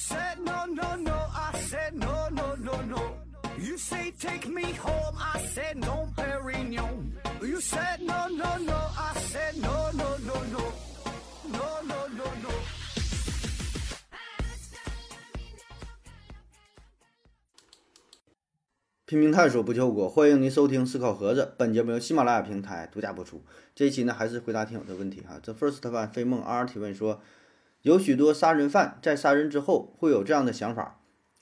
said no, no, no. I said no, no, no, no. You say take me home. I said no, Perignon. You said no, no, no. I said no, no, no, no. No, no, no, no. 拼命探索不求果，欢迎您收听思考盒子。本节目由喜马拉雅平台独家播出。这一期呢，还是回答听友的问题哈。这 first one 飞梦 R 提问说，有许多杀人犯在杀人之后会有这样的想法，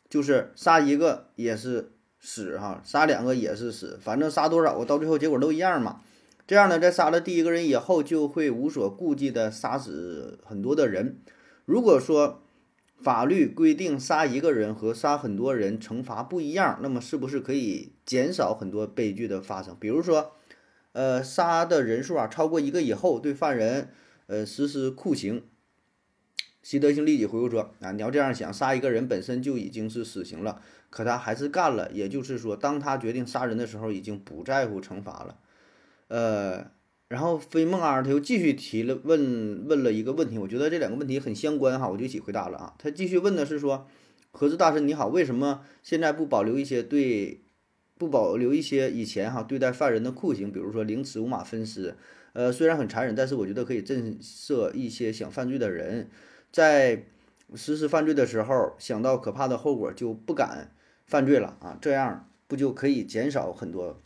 就是杀一个也是死哈，杀两个也是死，反正杀多少个到最后结果都一样嘛。这样呢，在杀了第一个人以后，就会无所顾忌的杀死很多的人。如果说法律规定杀一个人和杀很多人惩罚不一样，那么是不是可以减少很多悲剧的发生？比如说，呃，杀的人数啊超过一个以后，对犯人呃实施酷刑。习德性立即回复说：“啊，你要这样想，杀一个人本身就已经是死刑了，可他还是干了。也就是说，当他决定杀人的时候，已经不在乎惩罚了。呃，然后飞梦啊，他又继续提了问问了一个问题，我觉得这两个问题很相关哈，我就一起回答了啊。他继续问的是说，何子大神你好，为什么现在不保留一些对不保留一些以前哈对待犯人的酷刑，比如说凌迟、五马分尸？呃，虽然很残忍，但是我觉得可以震慑一些想犯罪的人。”在实施犯罪的时候，想到可怕的后果就不敢犯罪了啊！这样不就可以减少很多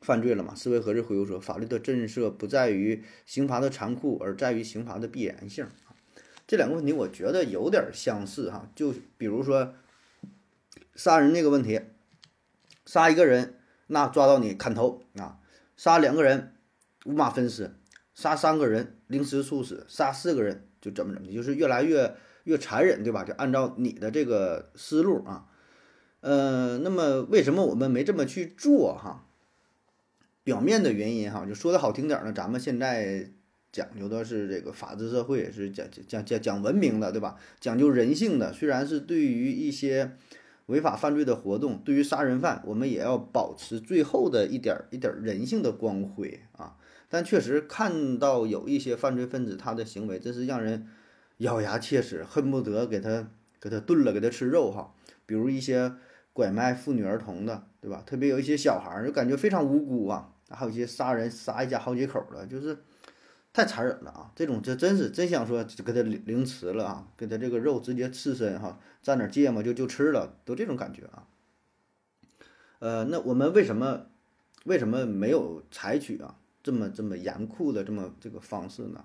犯罪了吗？思维盒子回复说：“法律的震慑不在于刑罚的残酷，而在于刑罚的必然性。”这两个问题我觉得有点相似哈。就比如说杀人那个问题，杀一个人那抓到你砍头啊，杀两个人五马分尸，杀三个人凌迟处死，杀四个人。就怎么怎么的，就是越来越越残忍，对吧？就按照你的这个思路啊，呃，那么为什么我们没这么去做哈？表面的原因哈，就说的好听点儿呢，咱们现在讲究的是这个法治社会，是讲讲讲讲文明的，对吧？讲究人性的，虽然是对于一些违法犯罪的活动，对于杀人犯，我们也要保持最后的一点一点人性的光辉啊。但确实看到有一些犯罪分子，他的行为真是让人咬牙切齿，恨不得给他给他炖了，给他吃肉哈。比如一些拐卖妇女儿童的，对吧？特别有一些小孩儿，就感觉非常无辜啊。还有一些杀人杀一家好几口的，就是太残忍了啊！这种这真是真想说给他凌凌迟了啊，给他这个肉直接刺身哈，蘸点芥末就就吃了，都这种感觉啊。呃，那我们为什么为什么没有采取啊？这么这么严酷的这么这个方式呢，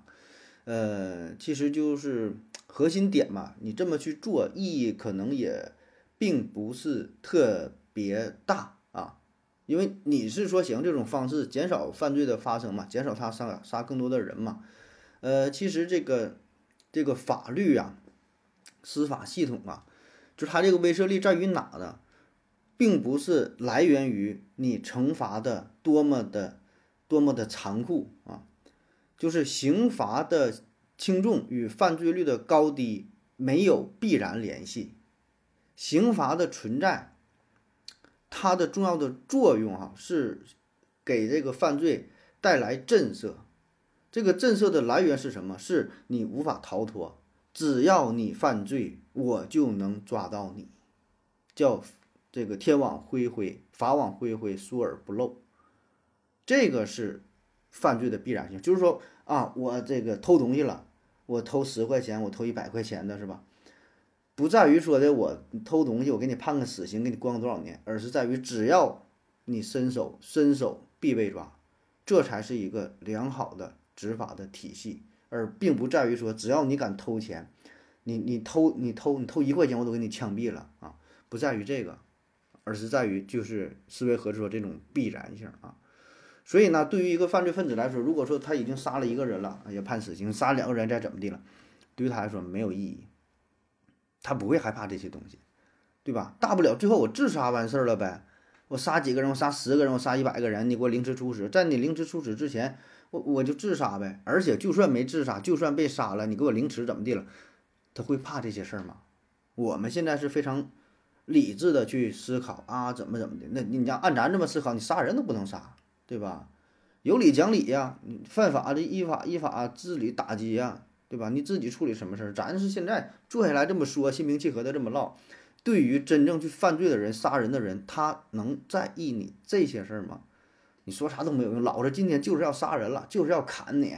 呃，其实就是核心点嘛。你这么去做，意义可能也并不是特别大啊，因为你是说想用这种方式减少犯罪的发生嘛，减少他杀杀更多的人嘛。呃，其实这个这个法律啊，司法系统啊，就它这个威慑力在于哪呢？并不是来源于你惩罚的多么的。多么的残酷啊！就是刑罚的轻重与犯罪率的高低没有必然联系。刑罚的存在，它的重要的作用哈是给这个犯罪带来震慑。这个震慑的来源是什么？是你无法逃脱，只要你犯罪，我就能抓到你。叫这个天网恢恢，法网恢恢，疏而不漏。这个是犯罪的必然性，就是说啊，我这个偷东西了，我偷十块钱，我偷一百块钱的是吧？不在于说的我偷东西，我给你判个死刑，给你关多少年，而是在于只要你伸手，伸手必被抓，这才是一个良好的执法的体系，而并不在于说只要你敢偷钱，你你偷你偷你偷一块钱，我都给你枪毙了啊！不在于这个，而是在于就是思维和说这种必然性啊。所以呢，对于一个犯罪分子来说，如果说他已经杀了一个人了，也判死刑；杀两个人再怎么地了，对于他来说没有意义，他不会害怕这些东西，对吧？大不了最后我自杀完事儿了呗。我杀几个人，我杀十个人，我杀一百个人，你给我凌迟处死，在你凌迟处死之前，我我就自杀呗。而且就算没自杀，就算被杀了，你给我凌迟怎么地了？他会怕这些事儿吗？我们现在是非常理智的去思考啊，怎么怎么的？那你要按咱这么思考，你杀人都不能杀。对吧？有理讲理呀，犯法的依法依法治理打击呀，对吧？你自己处理什么事儿？咱是现在坐下来这么说，心平气和的这么唠。对于真正去犯罪的人、杀人的人，他能在意你这些事儿吗？你说啥都没有用，老子今天就是要杀人了，就是要砍你，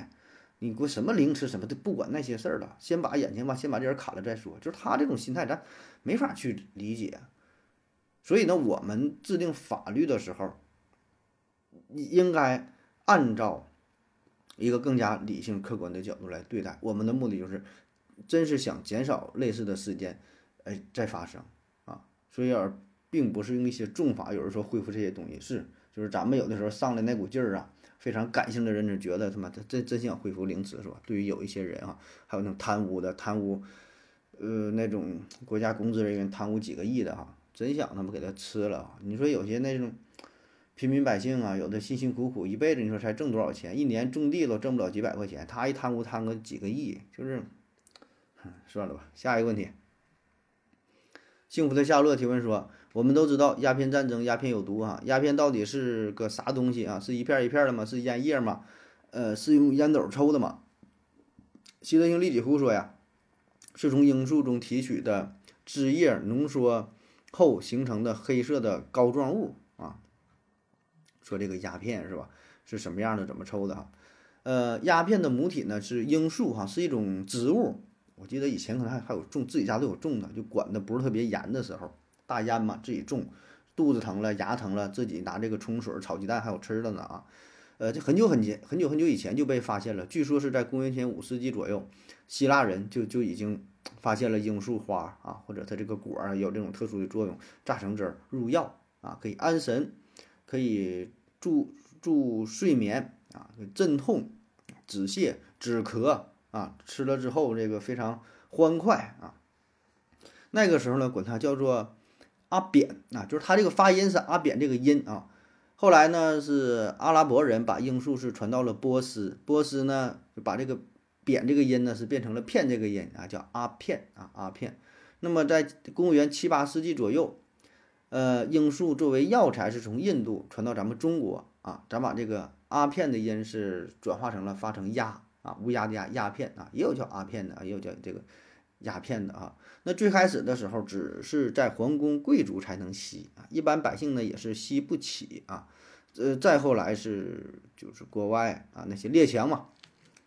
你给我什么凌迟什么的，不管那些事儿了，先把眼睛吧，先把这人砍了再说。就是他这种心态，咱没法去理解。所以呢，我们制定法律的时候，应该按照一个更加理性、客观的角度来对待。我们的目的就是，真是想减少类似的事件，哎，再发生啊。所以而并不是用一些重法，有人说恢复这些东西是。就是咱们有的时候上来那股劲儿啊，非常感性的人就觉得他妈他真真想恢复凌迟是吧？对于有一些人啊，还有那种贪污的贪污，呃，那种国家公职人员贪污几个亿的哈，真想他妈给他吃了。你说有些那种平民百姓啊，有的辛辛苦苦一辈子，你说才挣多少钱？一年种地都挣不了几百块钱，他一贪污贪个几个亿，就是，算了吧。下一个问题，幸福的夏洛提问说。我们都知道鸦片战争，鸦片有毒啊！鸦片到底是个啥东西啊？是一片一片的吗？是烟叶吗？呃，是用烟斗抽的吗？习德性立几胡说呀，是从罂粟中提取的汁液浓缩后形成的黑色的膏状物。说这个鸦片是吧？是什么样的？怎么抽的哈？呃，鸦片的母体呢是罂粟哈，是一种植物。我记得以前可能还还有种，自己家都有种的，就管的不是特别严的时候。大烟嘛，自己种，肚子疼了，牙疼了，自己拿这个冲水炒鸡蛋，还有吃的呢啊。呃，这很久很久，很久很久以前就被发现了。据说是在公元前五世纪左右，希腊人就就已经发现了罂粟花啊，或者它这个果儿有这种特殊的作用，榨成汁儿入药啊，可以安神，可以助助睡眠啊，镇痛、止泻、止咳啊，吃了之后这个非常欢快啊。那个时候呢，管它叫做。阿扁啊，就是他这个发音是阿扁这个音啊。后来呢，是阿拉伯人把罂粟是传到了波斯，波斯呢就把这个扁这个音呢是变成了片这个音啊，叫阿片啊阿片。那么在公元七八世纪左右，呃，罂粟作为药材是从印度传到咱们中国啊，咱把这个阿片的音是转化成了发成鸦啊乌鸦的鸦鸦片啊，也有叫阿片的啊，也有叫这个。鸦片的啊，那最开始的时候只是在皇宫贵族才能吸啊，一般百姓呢也是吸不起啊。呃，再后来是就是国外啊那些列强嘛，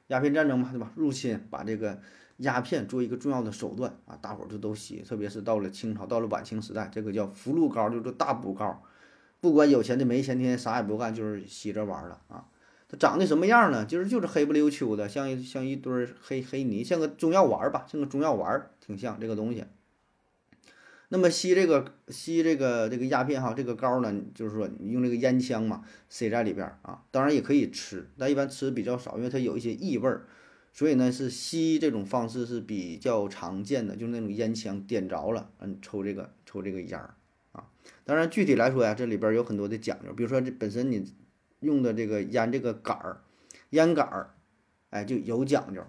鸦片战争嘛，对吧？入侵把这个鸦片做一个重要的手段啊，大伙儿就都吸，特别是到了清朝，到了晚清时代，这个叫福禄膏，就是大补膏，不管有钱的没钱，天天啥也不干，就是吸着玩了啊。它长得什么样呢？就是就是黑不溜秋的，像一像一堆黑黑泥，像个中药丸儿吧，像个中药丸儿，挺像这个东西。那么吸这个吸这个这个鸦片哈，这个膏呢，就是说你用这个烟枪嘛，塞在里边儿啊，当然也可以吃，但一般吃的比较少，因为它有一些异味儿，所以呢是吸这种方式是比较常见的，就是那种烟枪点着了，嗯，抽这个抽这个烟儿啊。当然具体来说呀，这里边有很多的讲究，比如说这本身你。用的这个烟这个杆儿，烟杆儿，哎，就有讲究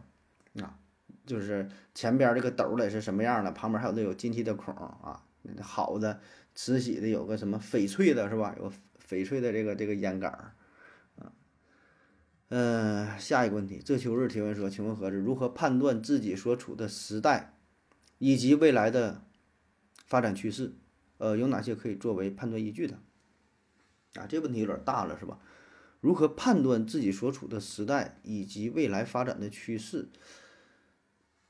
啊，就是前边这个斗得是什么样的，旁边还有那有进气的孔啊，好的慈禧的有个什么翡翠的是吧？有翡翠的这个这个烟杆儿，嗯，下一个问题，这秋日提问说，请问盒子如何判断自己所处的时代以及未来的发展趋势？呃，有哪些可以作为判断依据的？啊，这问题有点大了，是吧？如何判断自己所处的时代以及未来发展的趋势？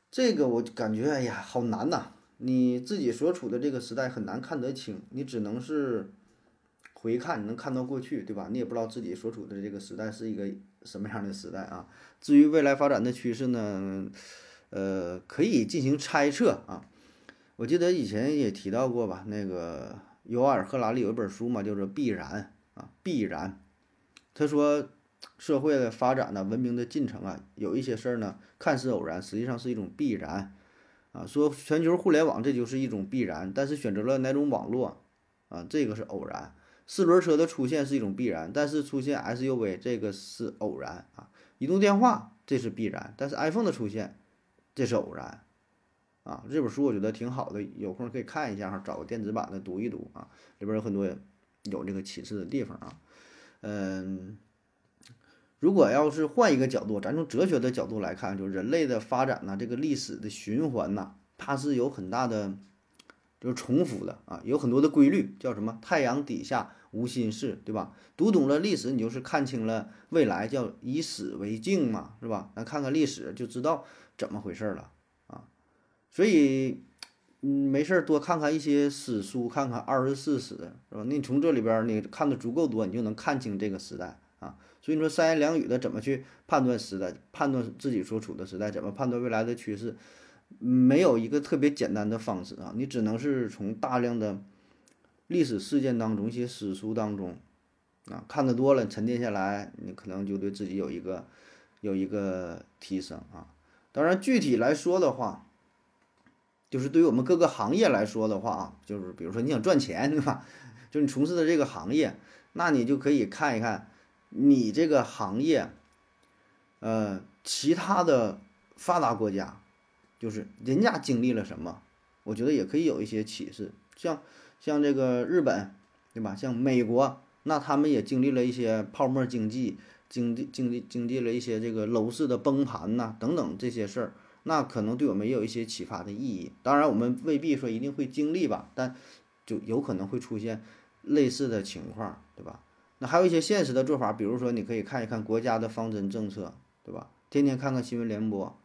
这个我感觉，哎呀，好难呐！你自己所处的这个时代很难看得清，你只能是回看，你能看到过去，对吧？你也不知道自己所处的这个时代是一个什么样的时代啊。至于未来发展的趋势呢，呃，可以进行猜测啊。我记得以前也提到过吧，那个尤尔·赫拉利有一本书嘛，叫做《必然》啊，必然。他说，社会的发展呢，文明的进程啊，有一些事儿呢，看似偶然，实际上是一种必然，啊，说全球互联网这就是一种必然，但是选择了哪种网络，啊，这个是偶然。四轮车的出现是一种必然，但是出现 SUV 这个是偶然啊。移动电话这是必然，但是 iPhone 的出现这是偶然，啊，这本书我觉得挺好的，有空可以看一下哈，找个电子版的读一读啊，里边有很多有这个启示的地方啊。嗯，如果要是换一个角度，咱从哲学的角度来看，就人类的发展呢，这个历史的循环呐，它是有很大的，就是重复的啊，有很多的规律，叫什么？太阳底下无心事，对吧？读懂了历史，你就是看清了未来，叫以史为镜嘛，是吧？咱看看历史就知道怎么回事了啊。所以，嗯，没事儿多看看一些史书，看看二十四史，是吧？那你从这里边你看的足够多，你就能看清这个时代啊。所以说三言两语的怎么去判断时代，判断自己所处的时代，怎么判断未来的趋势，没有一个特别简单的方式啊，你只能是从大量的历史事件当中、一些史书当中啊看得多了，沉淀下来，你可能就对自己有一个有一个提升啊。当然，具体来说的话，就是对于我们各个行业来说的话啊，就是比如说你想赚钱对吧？就你从事的这个行业，那你就可以看一看。你这个行业，呃，其他的发达国家，就是人家经历了什么，我觉得也可以有一些启示。像像这个日本，对吧？像美国，那他们也经历了一些泡沫经济，经济经济经历了一些这个楼市的崩盘呐，等等这些事儿，那可能对我们也有一些启发的意义。当然，我们未必说一定会经历吧，但就有可能会出现类似的情况，对吧？那还有一些现实的做法，比如说你可以看一看国家的方针政策，对吧？天天看看新闻联播，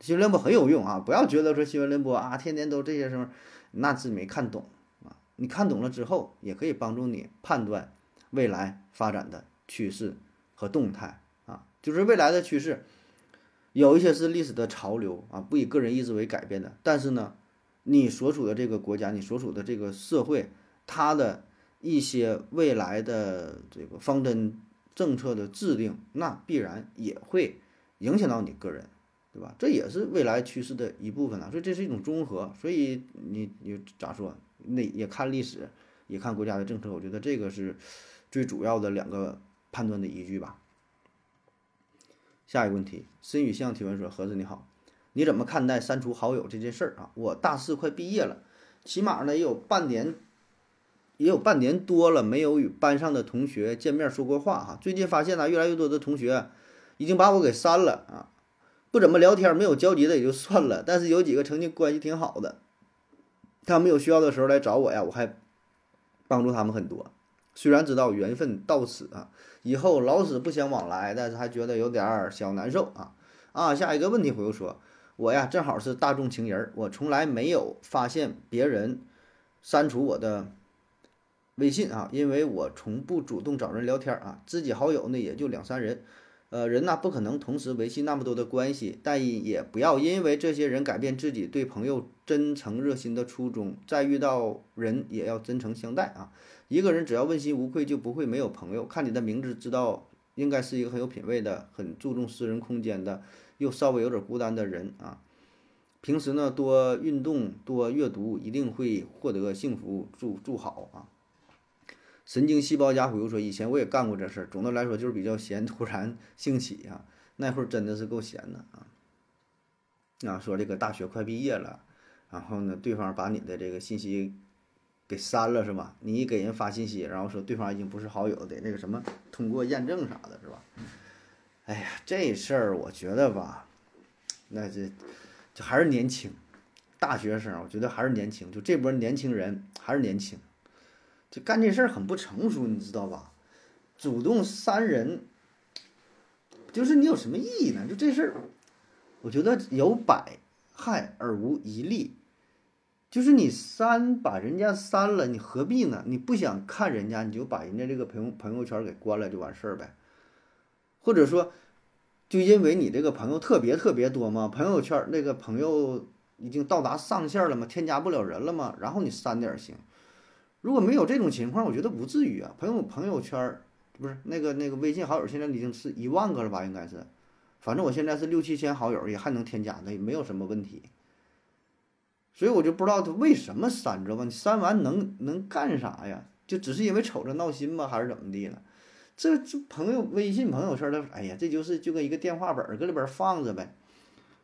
新闻联播很有用啊！不要觉得说新闻联播啊，天天都这些什么，那是没看懂啊。你看懂了之后，也可以帮助你判断未来发展的趋势和动态啊。就是未来的趋势，有一些是历史的潮流啊，不以个人意志为改变的。但是呢，你所处的这个国家，你所处的这个社会，它的。一些未来的这个方针政策的制定，那必然也会影响到你个人，对吧？这也是未来趋势的一部分啊。所以这是一种综合。所以你你咋说？那也看历史，也看国家的政策。我觉得这个是最主要的两个判断的依据吧。下一个问题，申宇向提问说：“盒子你好，你怎么看待删除好友这件事儿啊？我大四快毕业了，起码呢也有半年。”也有半年多了，没有与班上的同学见面说过话哈。最近发现呢，越来越多的同学已经把我给删了啊，不怎么聊天，没有交集的也就算了。但是有几个曾经关系挺好的，他们有需要的时候来找我呀，我还帮助他们很多。虽然知道缘分到此啊，以后老死不相往来，但是还觉得有点小难受啊啊。下一个问题回复说，我呀正好是大众情人，我从来没有发现别人删除我的。微信啊，因为我从不主动找人聊天啊，知己好友呢也就两三人，呃，人呐不可能同时维系那么多的关系，但也不要因为这些人改变自己对朋友真诚热心的初衷，再遇到人也要真诚相待啊。一个人只要问心无愧，就不会没有朋友。看你的名字知道，应该是一个很有品位的、很注重私人空间的，又稍微有点孤单的人啊。平时呢多运动、多阅读，一定会获得幸福。祝祝好啊！神经细胞家回复说：“以前我也干过这事儿，总的来说就是比较闲，突然兴起啊，那会儿真的是够闲的啊。啊，说这个大学快毕业了，然后呢，对方把你的这个信息给删了是吧？你给人发信息，然后说对方已经不是好友，得那个什么通过验证啥的，是吧？哎呀，这事儿我觉得吧，那这就还是年轻，大学生，我觉得还是年轻，就这波年轻人还是年轻。”就干这事儿很不成熟，你知道吧？主动删人，就是你有什么意义呢？就这事儿，我觉得有百害而无一利。就是你删把人家删了，你何必呢？你不想看人家，你就把人家这个朋朋友圈给关了就完事儿呗。或者说，就因为你这个朋友特别特别多嘛，朋友圈那个朋友已经到达上限了嘛，添加不了人了嘛，然后你删点儿行。如果没有这种情况，我觉得不至于啊。朋友朋友圈不是那个那个微信好友，现在已经是一万个了吧？应该是，反正我现在是六七千好友，也还能添加的，也没有什么问题。所以我就不知道他为什么删，知道吧？你删完能能干啥呀？就只是因为瞅着闹心吗？还是怎么地了？这这朋友微信朋友圈的，哎呀，这就是就跟一个电话本搁里边放着呗。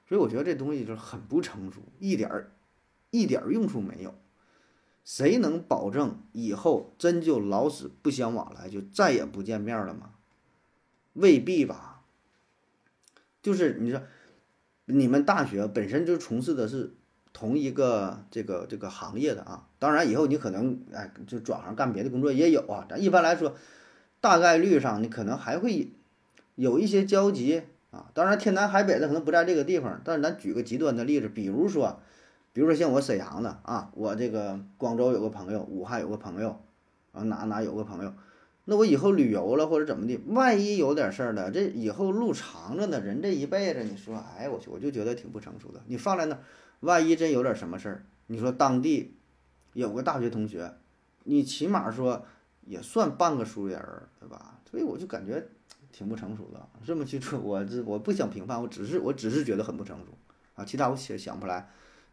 所以我觉得这东西就是很不成熟，一点儿一点儿用处没有。谁能保证以后真就老死不相往来，就再也不见面了吗？未必吧。就是你说，你们大学本身就从事的是同一个这个这个行业的啊，当然以后你可能哎就转行干别的工作也有啊。咱一般来说，大概率上你可能还会有一些交集啊。当然天南海北的可能不在这个地方，但是咱举个极端的例子，比如说，比如说像我沈阳的啊，我这个广州有个朋友，武汉有个朋友，啊哪哪有个朋友。那我以后旅游了或者怎么的，万一有点事儿了，这以后路长着呢，人这一辈子，你说，哎，我去，我就觉得挺不成熟的。你放在那，万一真有点什么事儿，你说当地有个大学同学，你起码说也算半个熟人儿，对吧？所以我就感觉挺不成熟的。这么去说，我这我不想评判，我只是我只是觉得很不成熟啊，其他我想想不来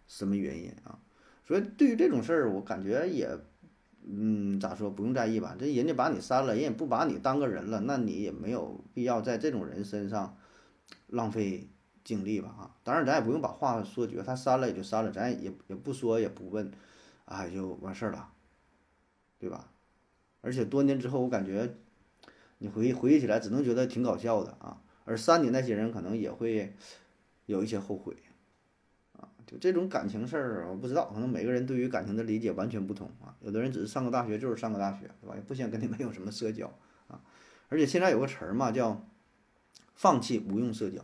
什么原因啊。所以对于这种事儿，我感觉也。嗯，咋说不用在意吧？这人家把你删了，人也不把你当个人了，那你也没有必要在这种人身上浪费精力吧？啊，当然咱也不用把话说绝，他删了也就删了，咱也也不说也不问，啊，就完事儿了，对吧？而且多年之后，我感觉你回忆回忆起来，只能觉得挺搞笑的啊。而删你那些人，可能也会有一些后悔。就这种感情事儿，我不知道，可能每个人对于感情的理解完全不同啊。有的人只是上个大学就是上个大学，对吧？也不想跟你们有什么社交啊。而且现在有个词儿嘛，叫放弃无用社交，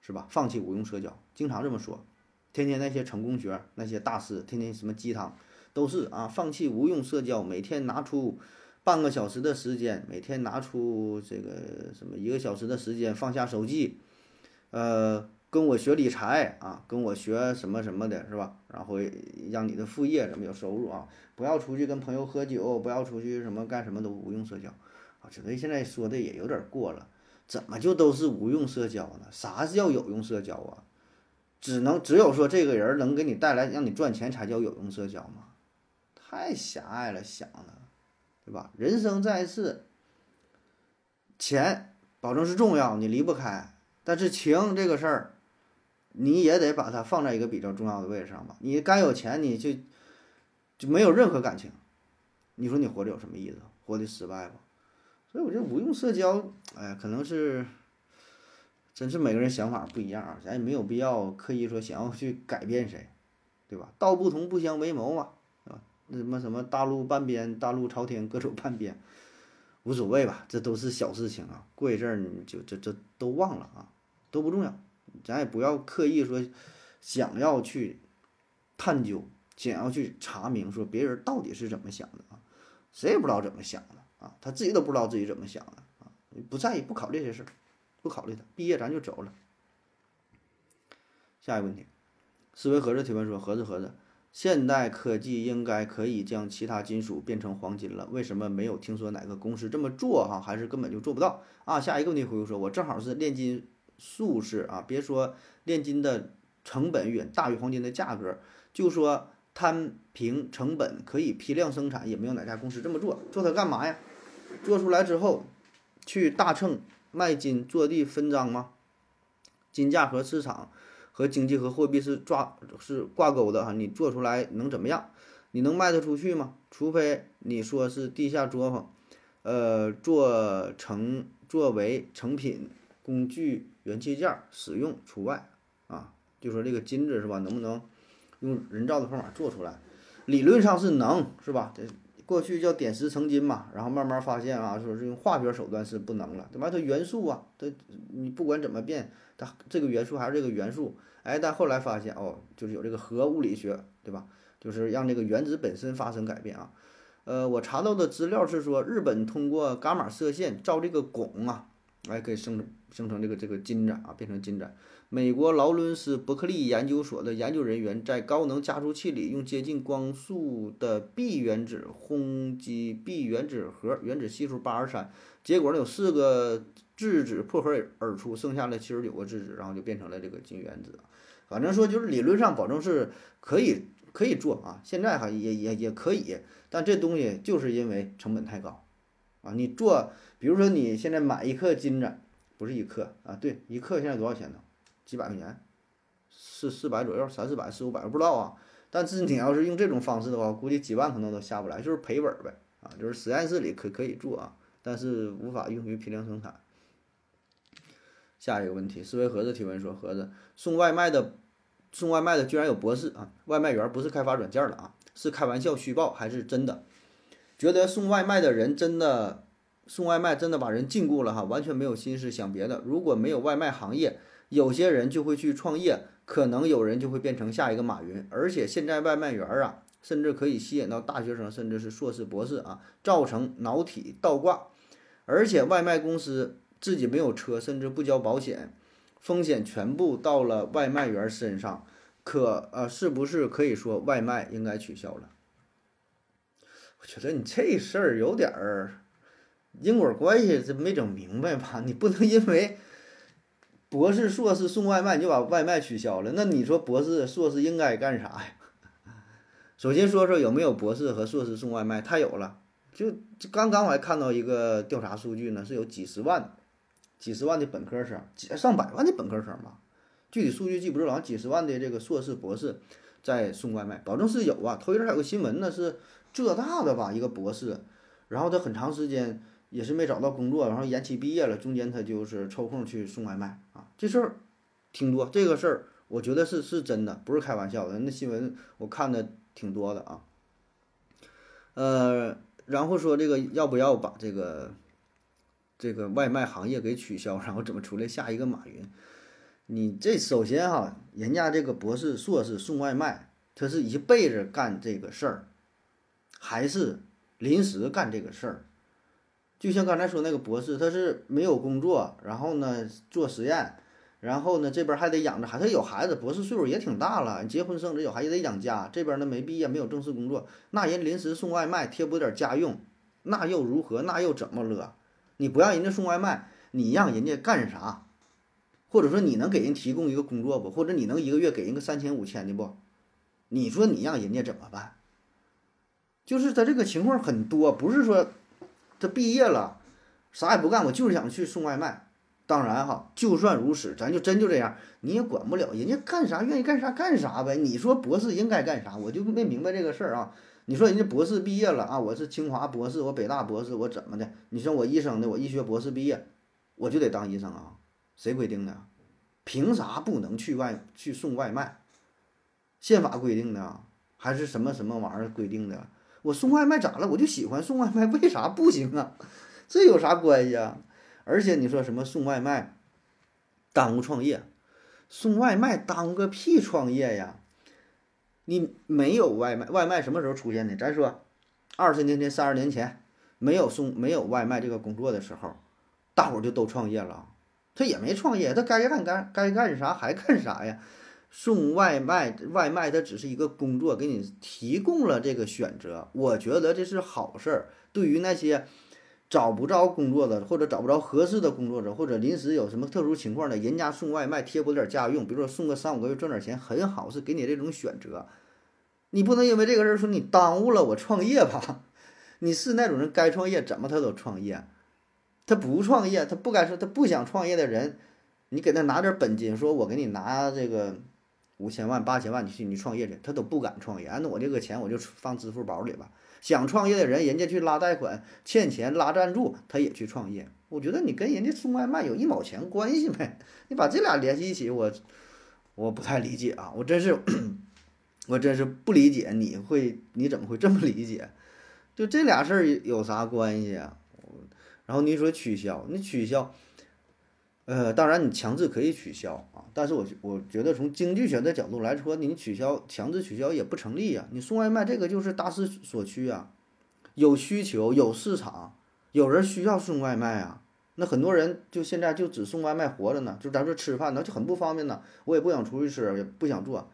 是吧？放弃无用社交，经常这么说。天天那些成功学那些大师，天天什么鸡汤，都是啊，放弃无用社交，每天拿出半个小时的时间，每天拿出这个什么一个小时的时间放下手机，呃。跟我学理财啊，跟我学什么什么的，是吧？然后让你的副业怎么有收入啊？不要出去跟朋友喝酒，不要出去什么干什么都无用社交啊。觉得现在说的也有点过了，怎么就都是无用社交呢？啥叫有用社交啊？只能只有说这个人能给你带来让你赚钱才叫有用社交吗？太狭隘了，想的，对吧？人生在世，钱保证是重要，你离不开，但是情这个事儿。你也得把它放在一个比较重要的位置上吧。你该有钱，你就就没有任何感情。你说你活着有什么意思？活的失败吧。所以我觉得无用社交，哎，可能是真是每个人想法不一样啊。咱也没有必要刻意说想要去改变谁，对吧？道不同不相为谋嘛，啊，那什么什么大路半边，大路朝天各走半边，无所谓吧，这都是小事情啊。过一阵儿你就这这都忘了啊，都不重要。咱也不要刻意说想要去探究，想要去查明说别人到底是怎么想的啊，谁也不知道怎么想的啊，他自己都不知道自己怎么想的啊，不在意不考虑这些事儿，不考虑他，毕业咱就走了。下一个问题，思维盒子提问说：盒子盒子，现代科技应该可以将其他金属变成黄金了，为什么没有听说哪个公司这么做哈？还是根本就做不到啊？下一个问题回复说：我正好是炼金。术士啊，别说炼金的成本远大于黄金的价格，就说摊平成本可以批量生产，也没有哪家公司这么做。做它干嘛呀？做出来之后，去大秤卖金坐地分赃吗？金价和市场和经济和货币是抓是挂钩的哈。你做出来能怎么样？你能卖得出去吗？除非你说是地下作坊，呃，做成作为成品工具。元器件使用除外啊，就说这个金子是吧？能不能用人造的方法做出来？理论上是能，是吧？这过去叫点石成金嘛，然后慢慢发现啊，说是用化学手段是不能了，对吧？它元素啊，它你不管怎么变，它这个元素还是这个元素，哎，但后来发现哦，就是有这个核物理学，对吧？就是让这个原子本身发生改变啊。呃，我查到的资料是说，日本通过伽马射线照这个汞啊。哎，可以生成生成这个这个金子啊，变成金子。美国劳伦斯伯克利研究所的研究人员在高能加速器里用接近光速的 B 原子轰击 B 原子核，原子系数八十三，结果呢有四个质子破核而出，剩下的七十九个质子，然后就变成了这个金原子。反正说就是理论上保证是可以可以做啊，现在哈也也也可以，但这东西就是因为成本太高啊，你做。比如说你现在买一克金子，不是一克啊，对，一克现在多少钱呢？几百块钱，四四百左右，三四百、四五百，不知道啊。但是你要是用这种方式的话，估计几万可能都下不来，就是赔本呗啊。就是实验室里可可以做啊，但是无法用于批量生产下一个问题，思维盒子提问说：盒子送外卖的，送外卖的居然有博士啊！外卖员不是开发软件了啊，是开玩笑虚报还是真的？觉得送外卖的人真的送外卖真的把人禁锢了哈，完全没有心思想别的。如果没有外卖行业，有些人就会去创业，可能有人就会变成下一个马云。而且现在外卖员啊，甚至可以吸引到大学生，甚至是硕士、博士啊，造成脑体倒挂。而且外卖公司。自己没有车，甚至不交保险，风险全部到了外卖员身上，可呃，是不是可以说外卖应该取消了？我觉得你这事儿有点儿因果关系，这没整明白吧？你不能因为博士、硕士送外卖，你就把外卖取消了？那你说博士、硕士应该干啥呀？首先说说有没有博士和硕士送外卖？他有了，就刚刚我还看到一个调查数据呢，是有几十万。几十万的本科生，几上百万的本科生吧，具体数据记不住了。几十万的这个硕士、博士在送外卖，保证是有啊。头一阵还有个新闻呢，是浙大的吧，一个博士，然后他很长时间也是没找到工作，然后延期毕业了，中间他就是抽空去送外卖啊。这事儿挺多，这个事儿我觉得是是真的，不是开玩笑的。那新闻我看的挺多的啊。呃，然后说这个要不要把这个。这个外卖行业给取消，然后怎么出来下一个马云？你这首先哈，人家这个博士、硕士送外卖，他是一辈子干这个事儿，还是临时干这个事儿？就像刚才说那个博士，他是没有工作，然后呢做实验，然后呢这边还得养着孩子，他有孩子，博士岁数也挺大了，结婚生子有孩子得养家，这边呢没毕业，没有正式工作，那人临时送外卖贴补点家用，那又如何？那又怎么了？你不让人家送外卖，你让人家干啥？或者说你能给人提供一个工作不？或者你能一个月给人个三千五千的不？你说你让人家怎么办？就是他这个情况很多，不是说他毕业了啥也不干，我就是想去送外卖。当然哈，就算如此，咱就真就这样，你也管不了人家干啥，愿意干啥干啥呗。你说博士应该干啥？我就没明白这个事儿啊。你说人家博士毕业了啊，我是清华博士，我北大博士，我怎么的？你说我医生的，我医学博士毕业，我就得当医生啊？谁规定的？凭啥不能去外去送外卖？宪法规定的，还是什么什么玩意儿规定的？我送外卖咋了？我就喜欢送外卖，为啥不行啊？这有啥关系啊？而且你说什么送外卖耽误创业？送外卖耽误个屁创业呀？你没有外卖，外卖什么时候出现的？咱说，二十年前、三十年前，没有送、没有外卖这个工作的时候，大伙儿就都创业了。他也没创业，他该干干该干啥还干啥呀？送外卖，外卖它只是一个工作，给你提供了这个选择。我觉得这是好事儿。对于那些找不着工作的，或者找不着合适的工作者，或者临时有什么特殊情况的，人家送外卖贴补点家用，比如说送个三五个月赚点钱，很好，是给你这种选择。你不能因为这个事儿说你耽误了我创业吧？你是那种人该创业怎么他都创业，他不创业，他不该说他不想创业的人，你给他拿点本金，说我给你拿这个五千万八千万，你去你创业去，他都不敢创业。那我这个钱我就放支付宝里吧。想创业的人，人家去拉贷款、欠钱、拉赞助，他也去创业。我觉得你跟人家送外卖有一毛钱关系没？你把这俩联系一起，我我不太理解啊！我真是，我真是不理解，你会你怎么会这么理解？就这俩事儿有啥关系啊？然后你说取消，你取消。呃，当然你强制可以取消啊，但是我我觉得从经济学的角度来说，你取消强制取消也不成立呀。你送外卖这个就是大势所趋啊，有需求有市场，有人需要送外卖啊。那很多人就现在就只送外卖活着呢，就咱说吃饭那就很不方便呢。我也不想出去吃，也不想做，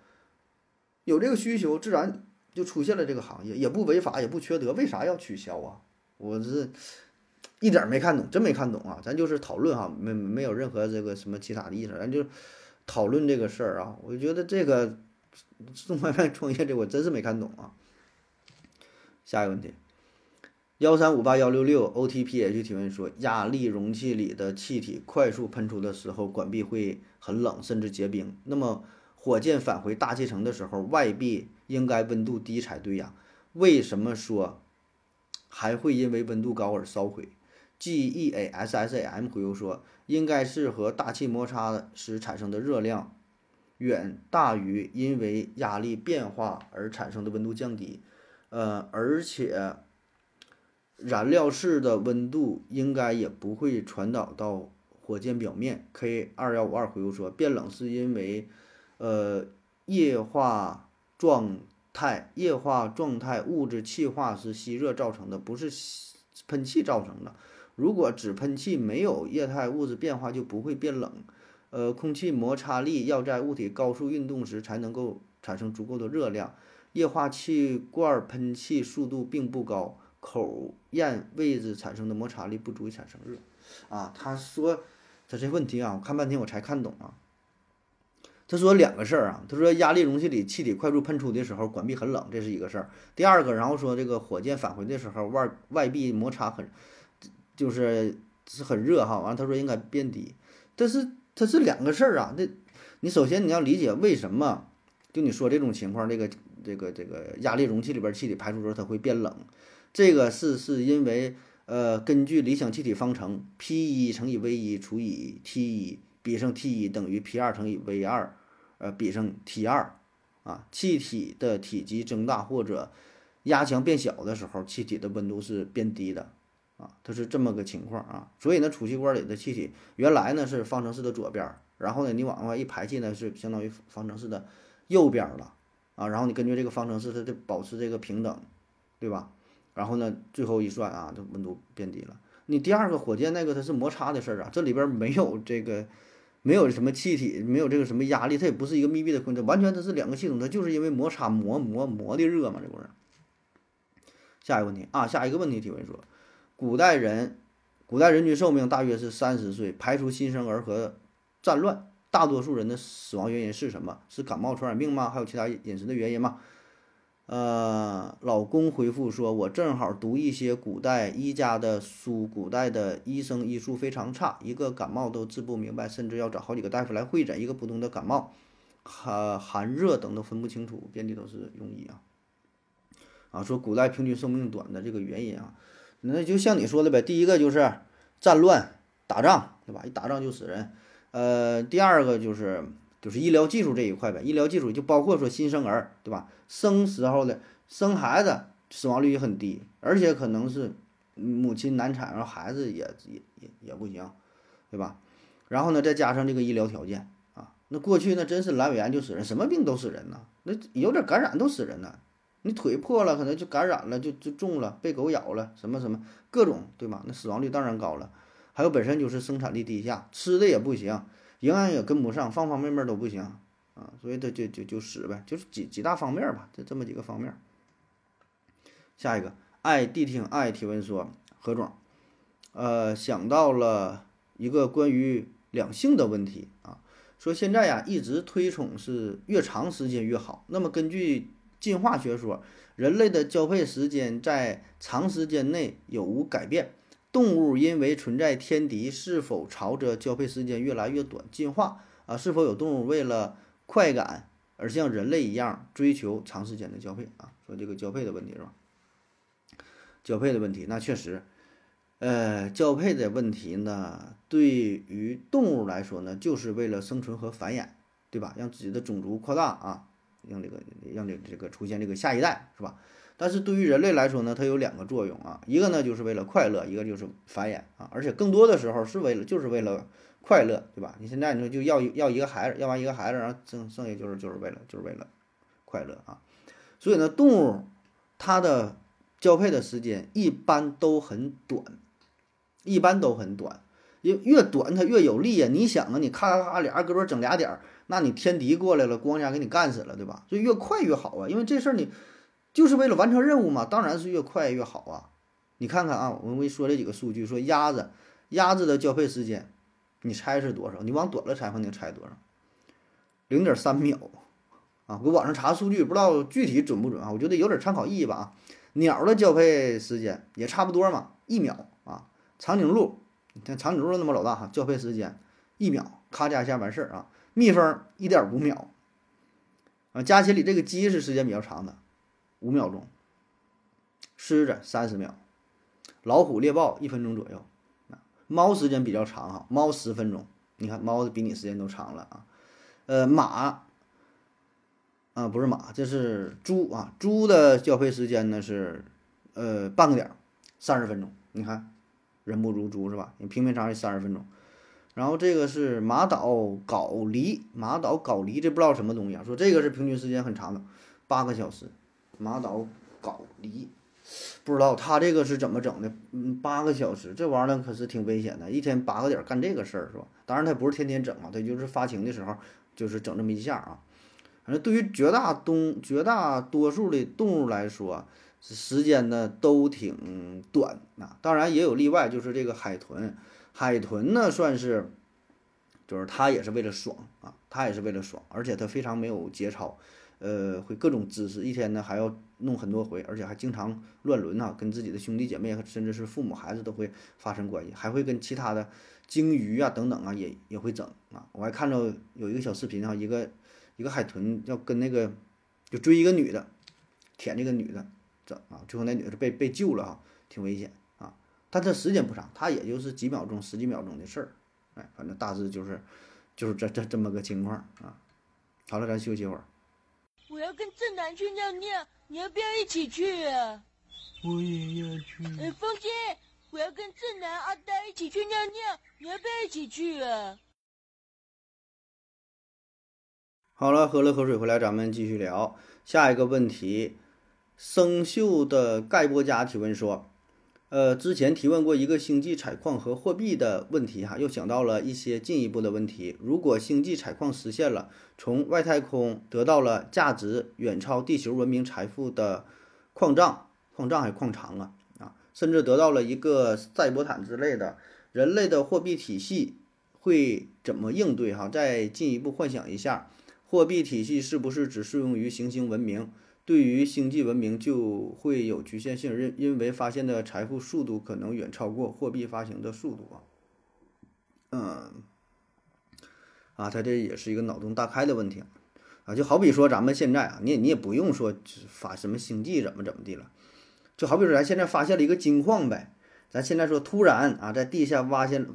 有这个需求自然就出现了这个行业，也不违法也不缺德，为啥要取消啊？我是。一点没看懂，真没看懂啊！咱就是讨论哈，没没有任何这个什么其他的意思，咱就讨论这个事儿啊。我觉得这个送外卖创业这我真是没看懂啊。下一个问题，幺三五八幺六六 O T P H 提问说，压力容器里的气体快速喷出的时候，管壁会很冷，甚至结冰。那么火箭返回大气层的时候，外壁应该温度低才对呀？为什么说还会因为温度高而烧毁？G E A S S A M 回复说，应该是和大气摩擦时产生的热量远大于因为压力变化而产生的温度降低，呃，而且燃料室的温度应该也不会传导到火箭表面。K 二幺五二回复说，变冷是因为呃液化状态液化状态物质气化时吸热造成的，不是喷气造成的。如果只喷气没有液态物质变化，就不会变冷。呃，空气摩擦力要在物体高速运动时才能够产生足够的热量。液化气罐喷气速度并不高，口咽位置产生的摩擦力不足以产生热。啊，他说他这问题啊，我看半天我才看懂啊。他说两个事儿啊，他说压力容器里气体快速喷出的时候，管壁很冷，这是一个事儿。第二个，然后说这个火箭返回的时候，外外壁摩擦很。就是是很热哈，完了他说应该变低，但是它是两个事儿啊。那你首先你要理解为什么就你说这种情况，这个这个这个压力容器里边气体排出时候它会变冷，这个是是因为呃根据理想气体方程 P 一乘以 V 一除以 T 一比上 T 一等于 P 二乘以 V 二呃比上 T 二啊，气体的体积增大或者压强变小的时候，气体的温度是变低的。啊，它是这么个情况啊，所以呢，储气罐里的气体原来呢是方程式的左边，然后呢，你往外一排气呢是相当于方程式的右边了啊，然后你根据这个方程式，它就保持这个平等，对吧？然后呢，最后一算啊，这温度变低了。你第二个火箭那个它是摩擦的事儿啊，这里边没有这个没有什么气体，没有这个什么压力，它也不是一个密闭的空间，完全它是两个系统，它就是因为摩擦磨磨磨的热嘛，这不是？下一个问题啊，下一个问题提问说。古代人，古代人均寿命大约是三十岁。排除新生儿和战乱，大多数人的死亡原因是什么？是感冒、传染病吗？还有其他饮食的原因吗？呃，老公回复说：“我正好读一些古代医家的书，古代的医生医术非常差，一个感冒都治不明白，甚至要找好几个大夫来会诊。一个普通的感冒，寒寒热等都分不清楚，遍地都是庸医啊！啊，说古代平均寿命短的这个原因啊。”那就像你说的呗，第一个就是战乱打仗，对吧？一打仗就死人。呃，第二个就是就是医疗技术这一块呗，医疗技术就包括说新生儿，对吧？生时候的生孩子死亡率也很低，而且可能是母亲难产，然后孩子也也也也不行，对吧？然后呢，再加上这个医疗条件啊，那过去那真是阑尾炎就死人，什么病都死人呐，那有点感染都死人呐。你腿破了，可能就感染了，就就中了，被狗咬了，什么什么各种，对吧？那死亡率当然高了。还有本身就是生产力低下，吃的也不行，营养也跟不上，方方面面都不行啊，所以它就就就死呗，就是几几大方面吧，就这么几个方面。下一个，爱谛听爱提问说，何总，呃，想到了一个关于两性的问题啊，说现在呀一直推崇是越长时间越好，那么根据。进化学说，人类的交配时间在长时间内有无改变？动物因为存在天敌，是否朝着交配时间越来越短进化？啊，是否有动物为了快感而像人类一样追求长时间的交配？啊，说这个交配的问题是吧？交配的问题，那确实，呃，交配的问题呢，对于动物来说呢，就是为了生存和繁衍，对吧？让自己的种族扩大啊。让这个让这这个出现这个下一代是吧？但是对于人类来说呢，它有两个作用啊，一个呢就是为了快乐，一个就是繁衍啊，而且更多的时候是为了就是为了快乐，对吧？你现在你说就要要一个孩子，要完一个孩子，然后剩剩下就是就是为了就是为了快乐啊。所以呢，动物它的交配的时间一般都很短，一般都很短，越越短它越有利呀。你想啊，你咔咔咔俩胳膊整俩点儿。那你天敌过来了，光家给你干死了，对吧？所以越快越好啊，因为这事儿你就是为了完成任务嘛，当然是越快越好啊。你看看啊，我们说这几个数据，说鸭子，鸭子的交配时间，你猜是多少？你往短了猜，你能猜多少？零点三秒啊！我网上查数据，不知道具体准不准啊？我觉得有点参考意义吧啊。鸟的交配时间也差不多嘛，一秒啊。长颈鹿，你看长颈鹿那么老大哈，交配时间一秒，咔嚓一下完事儿啊。蜜蜂一点五秒，啊，加起里这个鸡是时间比较长的，五秒钟。狮子三十秒，老虎猎豹一分钟左右，啊猫时间比较长哈，猫十分钟，你看猫的比你时间都长了啊。呃，马啊不是马，这是猪啊，猪的交配时间呢是呃半个点儿，三十分钟。你看人不如猪是吧？你平平常常三十分钟。然后这个是马岛睾狸，马岛睾狸这不知道什么东西啊？说这个是平均时间很长的，八个小时。马岛睾狸，不知道他这个是怎么整的？嗯，八个小时，这玩意儿呢可是挺危险的，一天八个点干这个事儿是吧？当然他不是天天整啊，他就是发情的时候就是整这么一下啊。反正对于绝大东绝大多数的动物来说，时间呢都挺短啊。当然也有例外，就是这个海豚。海豚呢，算是，就是它也是为了爽啊，它也是为了爽，而且它非常没有节操，呃，会各种姿势，一天呢还要弄很多回，而且还经常乱伦啊，跟自己的兄弟姐妹甚至是父母孩子都会发生关系，还会跟其他的鲸鱼啊等等啊也也会整啊。我还看到有一个小视频啊，一个一个海豚要跟那个就追一个女的，舔这个女的整啊，最后那女的被被救了啊，挺危险。但这时间不长，它也就是几秒钟、十几秒钟的事儿，哎，反正大致就是，就是这这这么个情况啊。好了，咱休息会儿。我要跟正南去尿尿，你要不要一起去啊？我也要去。哎，风姐，我要跟正南、阿呆一起去尿尿，你要不要一起去啊？好了，喝了口水回来，咱们继续聊下一个问题。生锈的盖波加提问说。呃，之前提问过一个星际采矿和货币的问题，哈，又想到了一些进一步的问题。如果星际采矿实现了，从外太空得到了价值远超地球文明财富的矿藏，矿藏还是矿藏啊？啊，甚至得到了一个赛博坦之类的，人类的货币体系会怎么应对？哈，再进一步幻想一下，货币体系是不是只适用于行星文明？对于星际文明就会有局限性，因因为发现的财富速度可能远超过货币发行的速度啊。嗯，啊，他这也是一个脑洞大开的问题啊，就好比说咱们现在啊，你也你也不用说发什么星际怎么怎么地了，就好比说咱现在发现了一个金矿呗，咱现在说突然啊，在地下挖现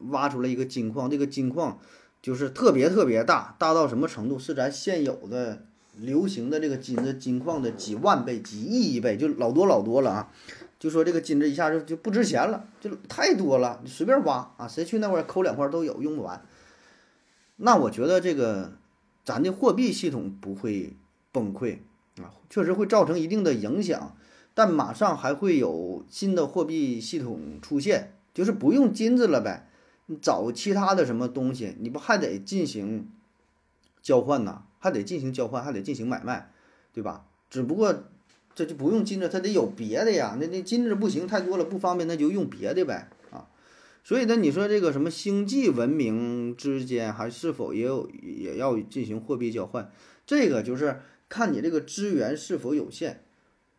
挖出来一个金矿，这个金矿就是特别特别大，大到什么程度？是咱现有的。流行的这个金子金矿的几万倍、几亿倍，就老多老多了啊！就说这个金子一下就就不值钱了，就太多了，你随便挖啊，谁去那块抠两块都有，用不完。那我觉得这个咱的货币系统不会崩溃啊，确实会造成一定的影响，但马上还会有新的货币系统出现，就是不用金子了呗，你找其他的什么东西，你不还得进行交换呢？还得进行交换，还得进行买卖，对吧？只不过这就不用金子，它得有别的呀。那那金子不行，太多了不方便，那就用别的呗啊。所以呢，你说这个什么星际文明之间还是否也有也要进行货币交换？这个就是看你这个资源是否有限。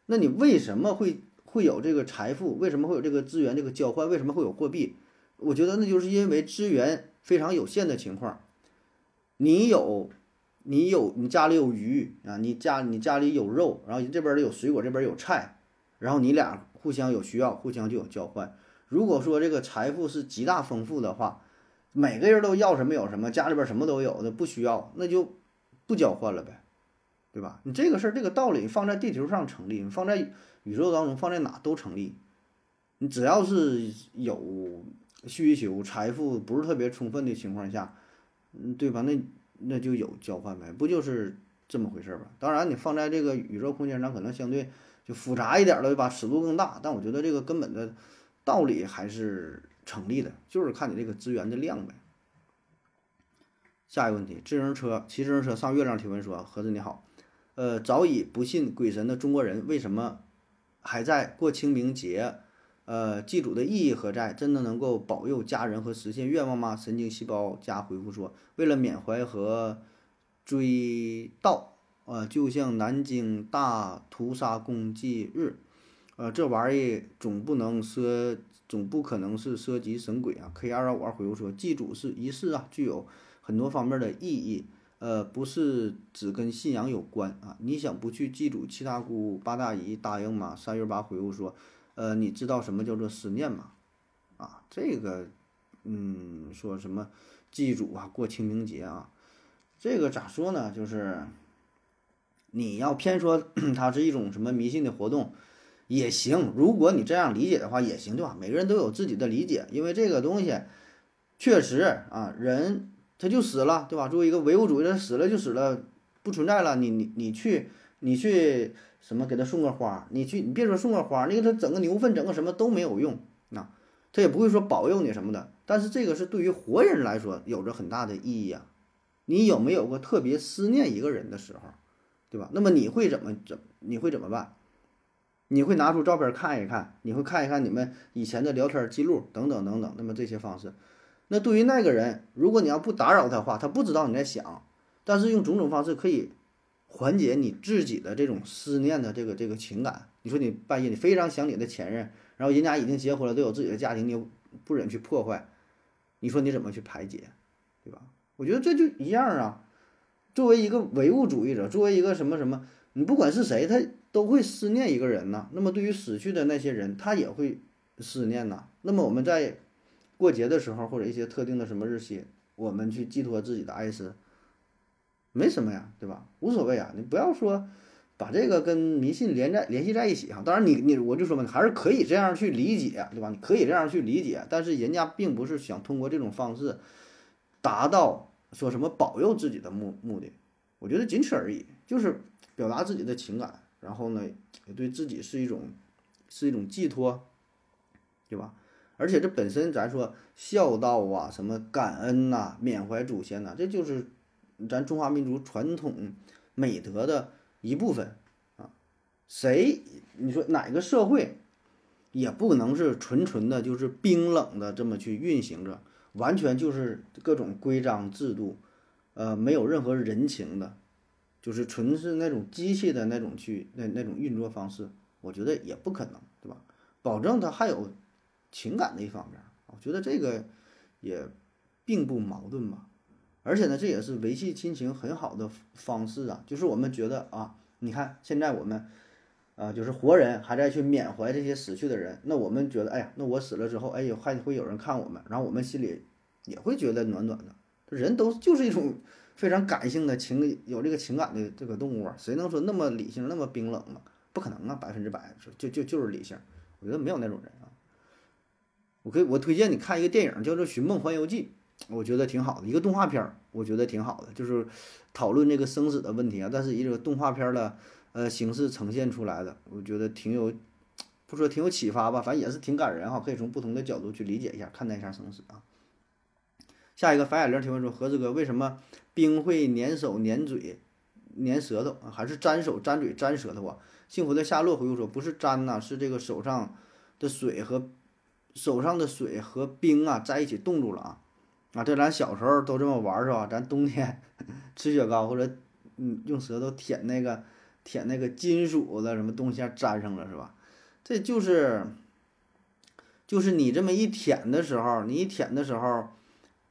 那你为什么会会有这个财富？为什么会有这个资源这个交换？为什么会有货币？我觉得那就是因为资源非常有限的情况，你有。你有你家里有鱼啊，你家你家里有肉，然后这边儿有水果，这边有菜，然后你俩互相有需要，互相就有交换。如果说这个财富是极大丰富的话，每个人都要什么有什么，家里边什么都有，的不需要，那就不交换了呗，对吧？你这个事儿，这个道理放在地球上成立，放在宇宙当中，放在哪都成立。你只要是有需求，财富不是特别充分的情况下，嗯，对吧？那。那就有交换呗，不就是这么回事儿吧？当然，你放在这个宇宙空间上，可能相对就复杂一点了，对吧？尺度更大，但我觉得这个根本的道理还是成立的，就是看你这个资源的量呗。下一个问题，自行车骑自行车上月亮提问说：盒子你好，呃，早已不信鬼神的中国人为什么还在过清明节？呃，祭祖的意义何在？真的能够保佑家人和实现愿望吗？神经细胞加回复说，为了缅怀和追悼，呃，就像南京大屠杀公祭日，呃，这玩意儿总不能涉，总不可能是涉及神鬼啊。K 二二五二回复说，祭祖是仪式啊，具有很多方面的意义，呃，不是只跟信仰有关啊。你想不去祭祖，七大姑八大姨答应吗？三月八回复说。呃，你知道什么叫做思念吗？啊。这个，嗯，说什么祭祖啊，过清明节啊，这个咋说呢？就是你要偏说 它是一种什么迷信的活动也行，如果你这样理解的话也行，对吧？每个人都有自己的理解，因为这个东西确实啊，人他就死了，对吧？作为一个唯物主义者，死了就死了，不存在了。你你你去你去什么给他送个花，你去你别说送个花，那个他整个牛粪整个什么都没有用，那他也不会说保佑你什么的。但是这个是对于活人来说有着很大的意义啊。你有没有过特别思念一个人的时候，对吧？那么你会怎么怎你会怎么办？你会拿出照片看一看，你会看一看你们以前的聊天记录等等等等。那么这些方式，那对于那个人，如果你要不打扰他的话，他不知道你在想，但是用种种方式可以缓解你自己的这种思念的这个这个情感。你说你半夜你非常想你的前任，然后人家已经结婚了，都有自己的家庭，你又不忍去破坏，你说你怎么去排解，对吧？我觉得这就一样啊。作为一个唯物主义者，作为一个什么什么，你不管是谁，他都会思念一个人呐。那么对于死去的那些人，他也会思念呐。那么我们在过节的时候，或者一些特定的什么日期，我们去寄托自己的哀思，没什么呀，对吧？无所谓啊。你不要说把这个跟迷信连在联系在一起哈。当然你，你我就说嘛，你还是可以这样去理解，对吧？你可以这样去理解，但是人家并不是想通过这种方式达到说什么保佑自己的目目的。我觉得仅此而已，就是表达自己的情感，然后呢，也对自己是一种是一种寄托，对吧？而且这本身咱说孝道啊，什么感恩呐、缅怀祖先呐，这就是咱中华民族传统美德的一部分啊。谁你说哪个社会也不能是纯纯的就是冰冷的这么去运行着，完全就是各种规章制度，呃，没有任何人情的，就是纯是那种机器的那种去那那种运作方式，我觉得也不可能，对吧？保证它还有。情感的一方面，我觉得这个也并不矛盾吧。而且呢，这也是维系亲情很好的方式啊。就是我们觉得啊，你看现在我们啊，就是活人还在去缅怀这些死去的人，那我们觉得，哎呀，那我死了之后，哎呦，还会有人看我们，然后我们心里也会觉得暖暖的。人都就是一种非常感性的情，有这个情感的这个动物啊，谁能说那么理性、那么冰冷啊？不可能啊，百分之百就就就是理性。我觉得没有那种人啊。我可以，我推荐你看一个电影，叫做《寻梦环游记》，我觉得挺好的，一个动画片儿，我觉得挺好的，就是讨论这个生死的问题啊，但是以这个动画片儿的呃形式呈现出来的，我觉得挺有，不说挺有启发吧，反正也是挺感人哈，可以从不同的角度去理解一下，看待一下生死啊。下一个樊雅玲提问说：盒子哥，为什么冰会粘手、粘嘴、粘舌头啊？还是粘手、粘嘴、粘舌头啊？幸福的夏洛回复说：不是粘呐，是这个手上的水和。手上的水和冰啊在一起冻住了啊啊！这咱小时候都这么玩是吧？咱冬天 吃雪糕或者嗯用舌头舔那个舔那个金属的什么东西粘上了是吧？这就是就是你这么一舔的时候，你一舔的时候，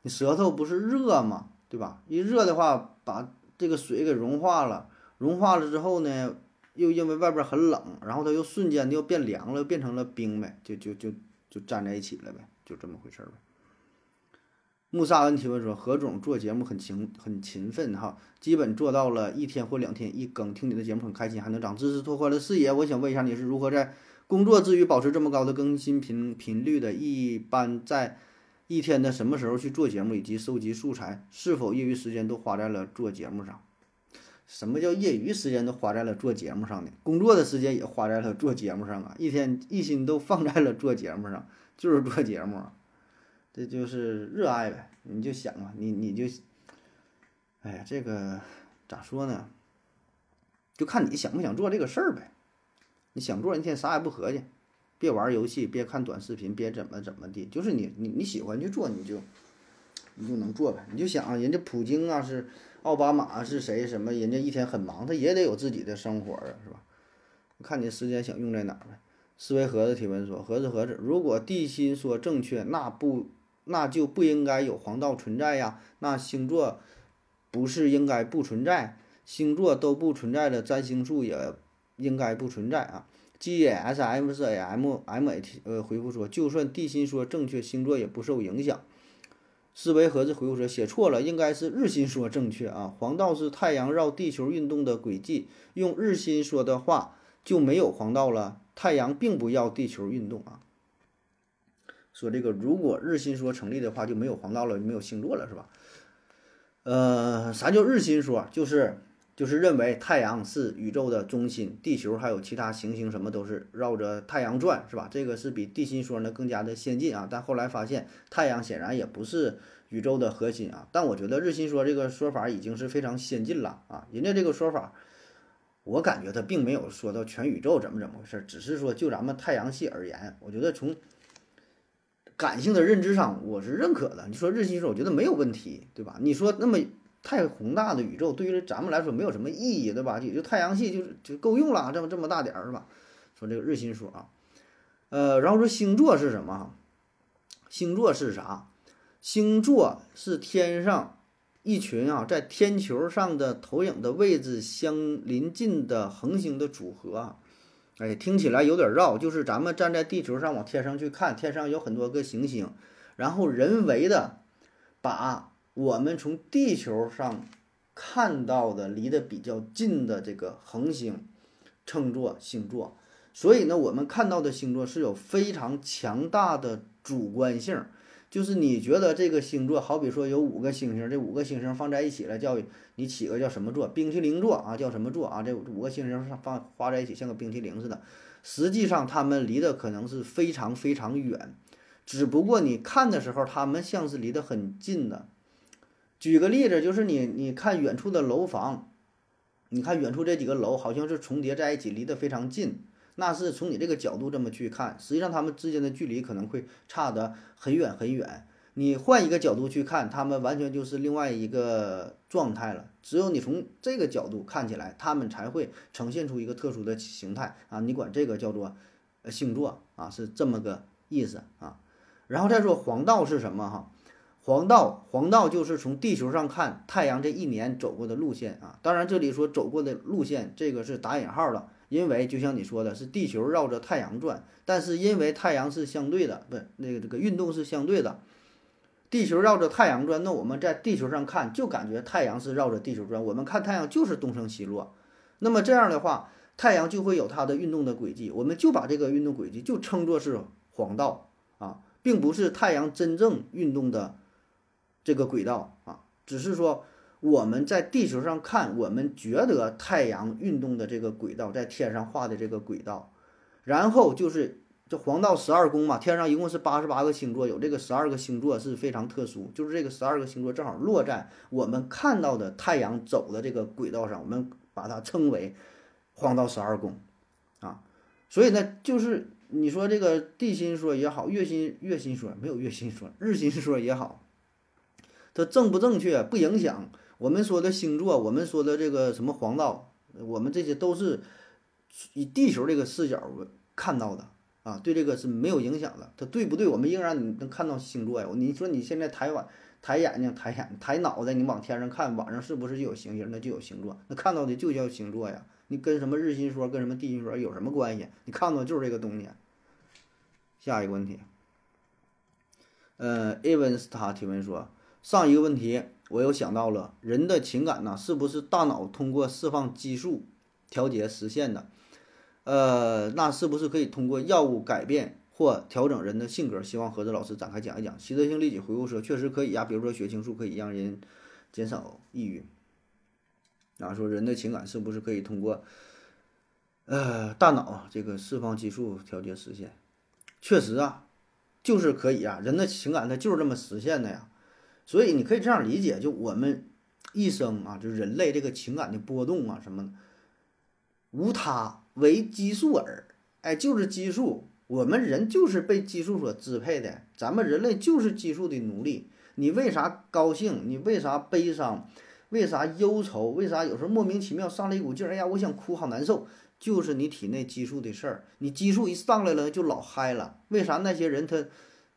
你舌头不是热吗？对吧？一热的话，把这个水给融化了，融化了之后呢，又因为外边很冷，然后它又瞬间就变凉了，变成了冰呗，就就就。就粘在一起了呗，就这么回事儿呗。穆萨恩提问说：“何总做节目很勤很勤奋哈，基本做到了一天或两天一更，听你的节目很开心，还能长知识，拓宽了视野。我想问一下，你是如何在工作之余保持这么高的更新频频率的？一般在一天的什么时候去做节目以及收集素材？是否业余时间都花在了做节目上？什么叫业余时间都花在了做节目上呢？工作的时间也花在了做节目上啊！一天一心都放在了做节目上，就是做节目，这就是热爱呗。你就想嘛，你你就，哎呀，这个咋说呢？就看你想不想做这个事儿呗。你想做，一天啥也不合计，别玩游戏，别看短视频，别怎么怎么的，就是你你你喜欢去做，你就你就能做呗。你就想人家普京啊是。奥巴马是谁？什么？人家一天很忙，他也得有自己的生活啊，是吧？看你时间想用在哪儿呗。思维盒子提问说：盒子盒子，如果地心说正确，那不那就不应该有黄道存在呀？那星座不是应该不存在？星座都不存在的占星术也应该不存在啊？G S M S A M M A T 呃回复说，就算地心说正确，星座也不受影响。思维盒子回复说，写错了，应该是日心说正确啊。黄道是太阳绕地球运动的轨迹，用日心说的话就没有黄道了。太阳并不要地球运动啊。说这个，如果日心说成立的话，就没有黄道了，没有星座了，是吧？呃，啥叫日心说？就是就是认为太阳是宇宙的中心，地球还有其他行星什么都是绕着太阳转，是吧？这个是比地心说呢更加的先进啊。但后来发现，太阳显然也不是宇宙的核心啊。但我觉得日心说这个说法已经是非常先进了啊。人家这个说法，我感觉他并没有说到全宇宙怎么怎么回事，只是说就咱们太阳系而言，我觉得从感性的认知上，我是认可的。你说日心说，我觉得没有问题，对吧？你说那么太宏大的宇宙，对于咱们来说没有什么意义，对吧？也就太阳系就是就够用了，这么这么大点儿，是吧？说这个日心说啊，呃，然后说星座是什么？星座是啥？星座是天上一群啊，在天球上的投影的位置相邻近的恒星的组合啊。哎，听起来有点绕，就是咱们站在地球上往天上去看，天上有很多个行星，然后人为的把我们从地球上看到的离得比较近的这个恒星称作星座，所以呢，我们看到的星座是有非常强大的主观性。就是你觉得这个星座，好比说有五个星星，这五个星星放在一起了，叫你起个叫什么座？冰淇淋座啊，叫什么座啊？这五个星星上放画在一起，像个冰淇淋似的。实际上，它们离得可能是非常非常远，只不过你看的时候，它们像是离得很近的。举个例子，就是你你看远处的楼房，你看远处这几个楼好像是重叠在一起，离得非常近。那是从你这个角度这么去看，实际上它们之间的距离可能会差得很远很远。你换一个角度去看，它们完全就是另外一个状态了。只有你从这个角度看起来，它们才会呈现出一个特殊的形态啊！你管这个叫做呃星座啊，是这么个意思啊。然后再说黄道是什么哈？黄道黄道就是从地球上看太阳这一年走过的路线啊。当然这里说走过的路线，这个是打引号了。因为就像你说的，是地球绕着太阳转，但是因为太阳是相对的，不，那个这个运动是相对的，地球绕着太阳转，那我们在地球上看就感觉太阳是绕着地球转，我们看太阳就是东升西落，那么这样的话，太阳就会有它的运动的轨迹，我们就把这个运动轨迹就称作是黄道啊，并不是太阳真正运动的这个轨道啊，只是说。我们在地球上看，我们觉得太阳运动的这个轨道，在天上画的这个轨道，然后就是这黄道十二宫嘛，天上一共是八十八个星座，有这个十二个星座是非常特殊，就是这个十二个星座正好落在我们看到的太阳走的这个轨道上，我们把它称为黄道十二宫，啊，所以呢，就是你说这个地心说也好，月心月心说没有月心说，日心说也好，它正不正确不影响。我们说的星座，我们说的这个什么黄道，我们这些都是以地球这个视角看到的啊，对这个是没有影响的。它对不对？我们仍然你能看到星座呀。你说你现在抬眼、抬眼睛、抬眼、抬脑袋，你往天上看，晚上是不是就有星星？那就有星座，那看到的就叫星座呀。你跟什么日心说、跟什么地心说有什么关系？你看到就是这个东西。下一个问题，呃，Evans 提问说，上一个问题。我又想到了人的情感呢，是不是大脑通过释放激素调节实现的？呃，那是不是可以通过药物改变或调整人的性格？希望何子老师展开讲一讲。习得性立即回复说：确实可以呀，比如说血清素可以让人减少抑郁。啊，说人的情感是不是可以通过呃大脑这个释放激素调节实现？确实啊，就是可以啊，人的情感它就是这么实现的呀。所以你可以这样理解，就我们一生啊，就是人类这个情感的波动啊，什么无他，为激素耳。哎，就是激素，我们人就是被激素所支配的，咱们人类就是激素的奴隶。你为啥高兴？你为啥悲伤？为啥忧愁？为啥有时候莫名其妙上来一股劲儿？哎呀，我想哭，好难受，就是你体内激素的事儿。你激素一上来了，就老嗨了。为啥那些人他？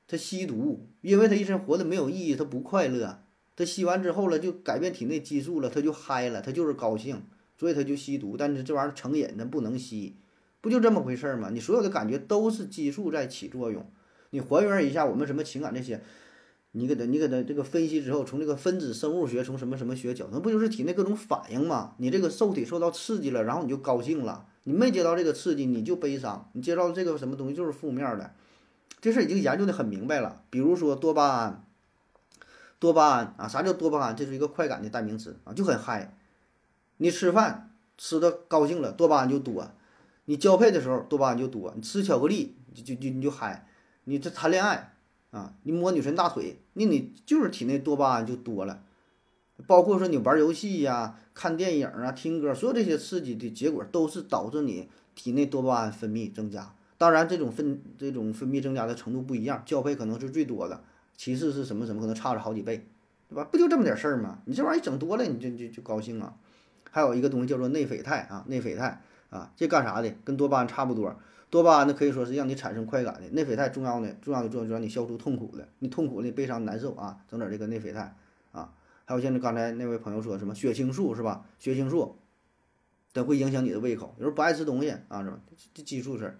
他吸毒，因为他一生活的没有意义，他不快乐。他吸完之后了，就改变体内激素了，他就嗨了，他就是高兴，所以他就吸毒。但是这玩意儿成瘾，他不能吸，不就这么回事儿吗？你所有的感觉都是激素在起作用。你还原一下我们什么情感这些，你给他你给他这个分析之后，从这个分子生物学，从什么什么学角度，那不就是体内各种反应吗？你这个受体受到刺激了，然后你就高兴了；你没接到这个刺激，你就悲伤；你接到这个什么东西就是负面的。这事已经研究的很明白了。比如说多巴胺，多巴胺啊，啥叫多巴胺？这是一个快感的代名词啊，就很嗨。你吃饭吃的高兴了，多巴胺就多；你交配的时候多巴胺就多；你吃巧克力就就就你就嗨。你这谈恋爱啊，你摸女神大腿，那你就是体内多巴胺就多了。包括说你玩游戏呀、看电影啊、听歌，所有这些刺激的结果都是导致你体内多巴胺分泌增加。当然，这种分这种分泌增加的程度不一样，交配可能是最多的，其次是什么什么可能差着好几倍，对吧？不就这么点事儿吗？你这玩意儿整多了，你就就就高兴啊。还有一个东西叫做内啡肽啊，内啡肽啊，这干啥的？跟多巴胺差不多。多巴胺呢，可以说是让你产生快感的。内啡肽重要的重要的作用就让你消除痛苦的。你痛苦的、悲伤、难受啊，整点这个内啡肽啊。还有像刚才那位朋友说什么血清素是吧？血清素，它会影响你的胃口，有时候不爱吃东西啊，是吧？这激素事儿。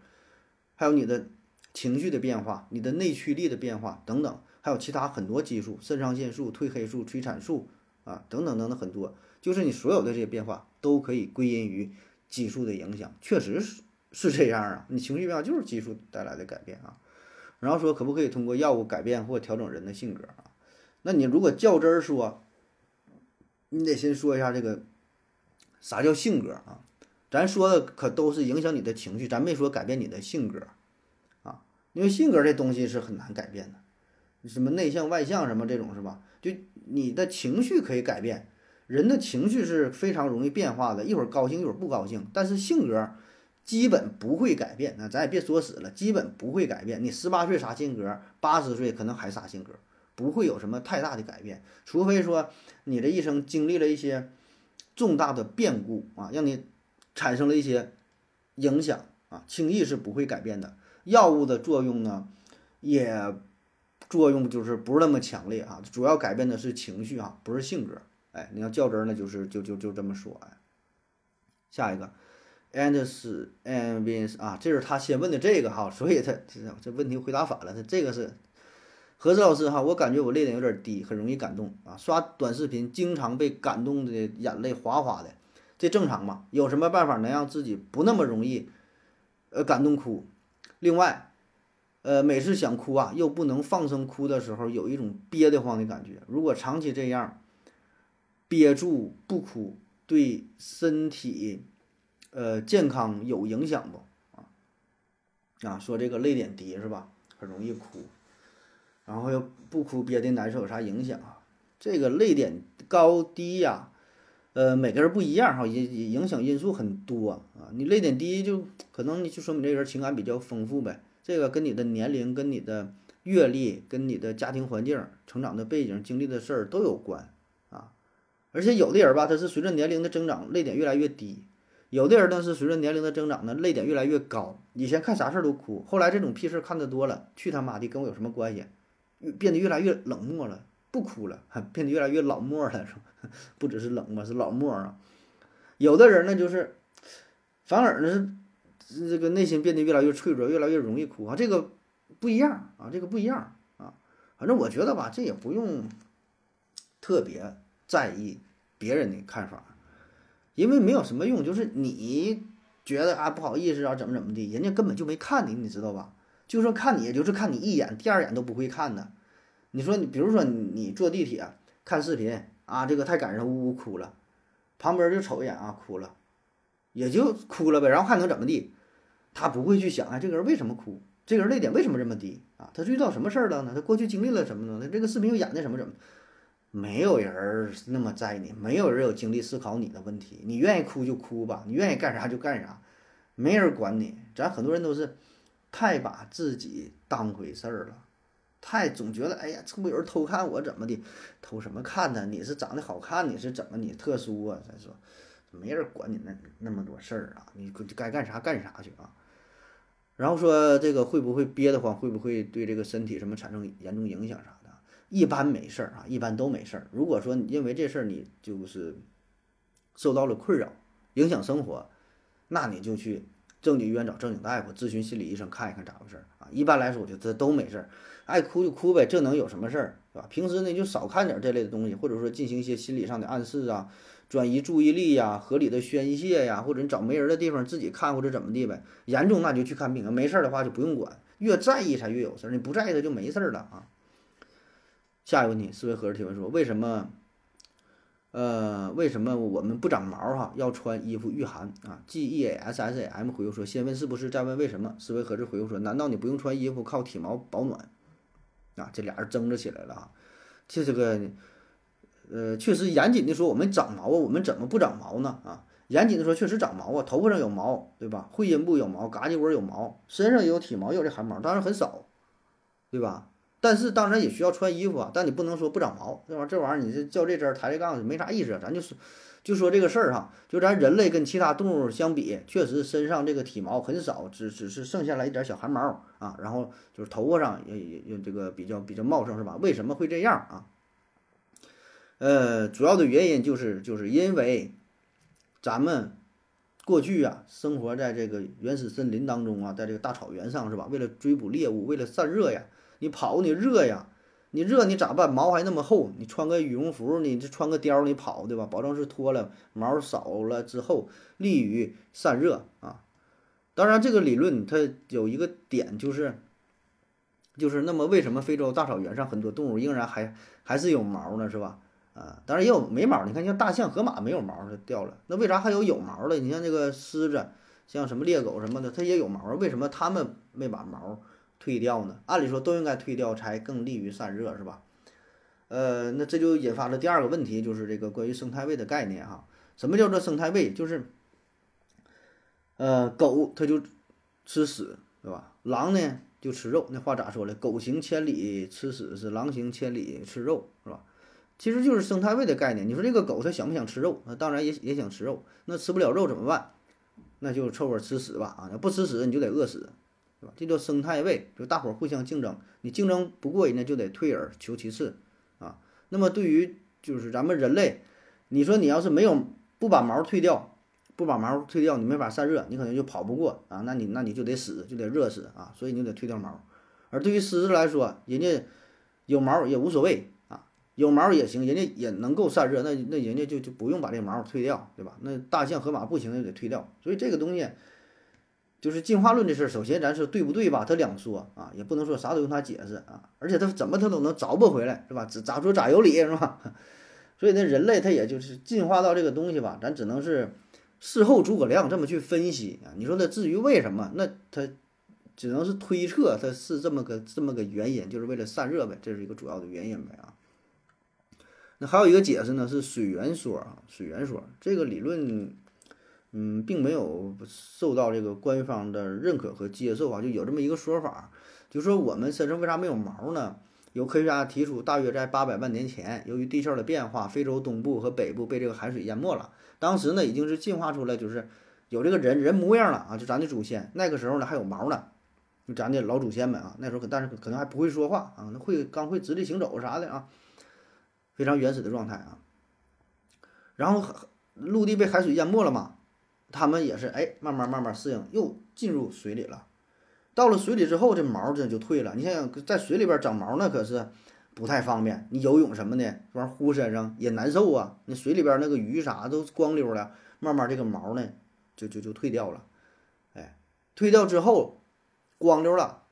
还有你的情绪的变化，你的内驱力的变化等等，还有其他很多激素，肾上腺素、褪黑素、催产素啊，等等等等很多，就是你所有的这些变化都可以归因于激素的影响，确实是是这样啊，你情绪变化就是激素带来的改变啊。然后说可不可以通过药物改变或调整人的性格啊？那你如果较真儿说，你得先说一下这个啥叫性格啊？咱说的可都是影响你的情绪，咱没说改变你的性格，啊，因为性格这东西是很难改变的，什么内向外向什么这种是吧？就你的情绪可以改变，人的情绪是非常容易变化的，一会儿高兴一会儿不高兴，但是性格基本不会改变。那咱也别说死了，基本不会改变。你十八岁啥性格，八十岁可能还啥性格，不会有什么太大的改变，除非说你这一生经历了一些重大的变故啊，让你。产生了一些影响啊，轻易是不会改变的。药物的作用呢，也作用就是不是那么强烈啊，主要改变的是情绪啊，不是性格。哎，你要较真儿呢，就是就就就这么说。哎，下一个，Anders and v i n s 啊，这是他先问的这个哈，所以他这这问题回答反了。他这个是何子老师哈，我感觉我泪点有点低，很容易感动啊，刷短视频经常被感动的眼泪哗哗的。这正常吗？有什么办法能让自己不那么容易，呃，感动哭？另外，呃，每次想哭啊，又不能放声哭的时候，有一种憋得慌的感觉。如果长期这样憋住不哭，对身体，呃，健康有影响不？啊，啊，说这个泪点低是吧？很容易哭，然后又不哭憋的难受，有啥影响啊？这个泪点高低呀？呃，每个人不一样哈，影影响因素很多啊。你泪点低，就可能你就说明这人情感比较丰富呗。这个跟你的年龄、跟你的阅历、跟你的家庭环境、成长的背景、经历的事儿都有关啊。而且有的人吧，他是随着年龄的增长，泪点越来越低；有的人呢是随着年龄的增长呢，泪点越来越高。以前看啥事儿都哭，后来这种屁事儿看得多了，去他妈的跟我有什么关系？变得越来越冷漠了。不哭了，变得越来越老漠了，是吧？不只是冷吧，是老漠啊。有的人呢，就是反而呢是这个内心变得越来越脆弱，越来越容易哭啊。这个不一样啊，这个不一样啊。反正我觉得吧，这也不用特别在意别人的看法，因为没有什么用。就是你觉得啊不好意思啊，怎么怎么的，人家根本就没看你，你知道吧？就说看你，也就是看你一眼，第二眼都不会看的。你说你，比如说你坐地铁看视频啊，这个太感人，呜呜哭了，旁边就瞅一眼啊，哭了，也就哭了呗，然后还能怎么地？他不会去想啊，这个人为什么哭？这个人泪点为什么这么低啊？他遇到什么事儿了呢？他过去经历了什么呢？他这个视频又演的什么怎么？没有人那么在意你，没有人有精力思考你的问题。你愿意哭就哭吧，你愿意干啥就干啥，没人管你。咱很多人都是太把自己当回事儿了。太总觉得，哎呀，这不有人偷看我怎么的？偷什么看呢？你是长得好看，你是怎么你特殊啊？再说，没人管你那那么多事儿啊，你该干啥干啥去啊。然后说这个会不会憋得慌？会不会对这个身体什么产生严重影响啥的？一般没事儿啊，一般都没事儿。如果说因为这事儿你就是受到了困扰，影响生活，那你就去正经医院找正经大夫，咨询心理医生看一看咋回事儿啊。一般来说，我觉得这都没事儿，爱哭就哭呗，这能有什么事儿，对吧？平时呢就少看点这类的东西，或者说进行一些心理上的暗示啊，转移注意力呀，合理的宣泄呀，或者你找没人的地方自己看或者怎么地呗。严重那就去看病，没事儿的话就不用管，越在意才越有事儿，你不在意它就没事儿了啊。下一个问题，思维盒子提问说，为什么？呃，为什么我们不长毛哈？要穿衣服御寒啊？G E A S S A M 回复说：先问是不是，再问为什么？思维盒子回复说：难道你不用穿衣服靠体毛保暖？啊，这俩人争执起来了啊！这这个，呃，确实严谨的说，我们长毛啊，我们怎么不长毛呢？啊，严谨的说，确实长毛啊，头发上有毛，对吧？会阴部有毛，嘎叽窝有毛，身上也有体毛，有这汗毛，当然很少，对吧？但是当然也需要穿衣服啊，但你不能说不长毛，这玩意儿这玩意儿你这较这针抬这杠没啥意思，咱就是就说这个事儿哈，就咱人类跟其他动物相比，确实身上这个体毛很少，只只是剩下来一点小汗毛啊，然后就是头发上也也也这个比较比较茂盛是吧？为什么会这样啊？呃，主要的原因就是就是因为咱们过去啊生活在这个原始森林当中啊，在这个大草原上是吧？为了追捕猎物，为了散热呀。你跑你热呀，你热你咋办？毛还那么厚，你穿个羽绒服，你这穿个貂你跑对吧？保证是脱了毛少了之后，利于散热啊。当然这个理论它有一个点就是，就是那么为什么非洲大草原上很多动物仍然还还是有毛呢？是吧？啊，当然也有没毛。你看像大象、河马没有毛它掉了，那为啥还有有毛的？你像这个狮子，像什么猎狗什么的，它也有毛，为什么它们没把毛？退掉呢？按理说都应该退掉，才更利于散热，是吧？呃，那这就引发了第二个问题，就是这个关于生态位的概念哈。什么叫做生态位？就是，呃，狗它就吃屎，对吧？狼呢就吃肉。那话咋说嘞？狗行千里吃屎，是狼行千里吃肉，是吧？其实就是生态位的概念。你说这个狗它想不想吃肉？那当然也也想吃肉。那吃不了肉怎么办？那就凑合吃屎吧啊！要不吃屎你就得饿死。这叫生态位，就大伙儿互相竞争，你竞争不过人家就得退而求其次啊。那么对于就是咱们人类，你说你要是没有不把毛退掉，不把毛退掉，你没法散热，你可能就跑不过啊。那你那你就得死，就得热死啊。所以你得退掉毛。而对于狮子来说，人家有毛也无所谓啊，有毛也行，人家也能够散热，那那人家就就不用把这毛退掉，对吧？那大象、河马不行就得退掉。所以这个东西。就是进化论这事儿，首先咱说对不对吧？他两说啊，也不能说啥都用他解释啊。而且他怎么他都能找不回来，是吧？咋咋说咋有理，是吧？所以那人类他也就是进化到这个东西吧，咱只能是事后诸葛亮这么去分析啊。你说他至于为什么？那他只能是推测，他是这么个这么个原因，就是为了散热呗，这是一个主要的原因呗啊。那还有一个解释呢，是水源说啊，水源说这个理论。嗯，并没有受到这个官方的认可和接受啊，就有这么一个说法，就说我们身上为啥没有毛呢？有科学家提出，大约在八百万年前，由于地壳的变化，非洲东部和北部被这个海水淹没了。当时呢，已经是进化出来，就是有这个人人模样了啊，就咱的祖先。那个时候呢，还有毛呢，咱的老祖先们啊，那时候可但是可能还不会说话啊，那会刚会直立行走啥的啊，非常原始的状态啊。然后陆地被海水淹没了嘛。他们也是哎，慢慢慢慢适应，又进入水里了。到了水里之后，这毛这就退了。你想想，在水里边长毛那可是不太方便。你游泳什么的，这玩呼身上也难受啊。那水里边那个鱼啥都光溜了，慢慢这个毛呢就就就退掉了。哎，退掉之后光溜了，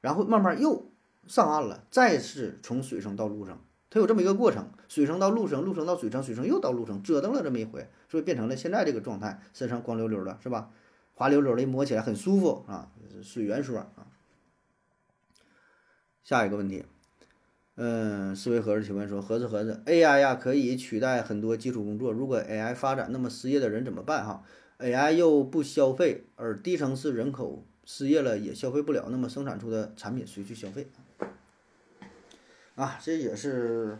然后慢慢又上岸了，再次从水生到陆生。它有这么一个过程，水生到陆生，陆生到水生，水生又到陆生，折腾了这么一回，所以变成了现在这个状态，身上光溜溜的，是吧？滑溜溜的，摸起来很舒服啊，水源说啊。下一个问题，嗯，思维盒子提问说：盒子盒子，AI 呀可以取代很多基础工作，如果 AI 发展，那么失业的人怎么办？哈，AI 又不消费，而低层次人口失业了也消费不了，那么生产出的产品谁去消费？啊，这也是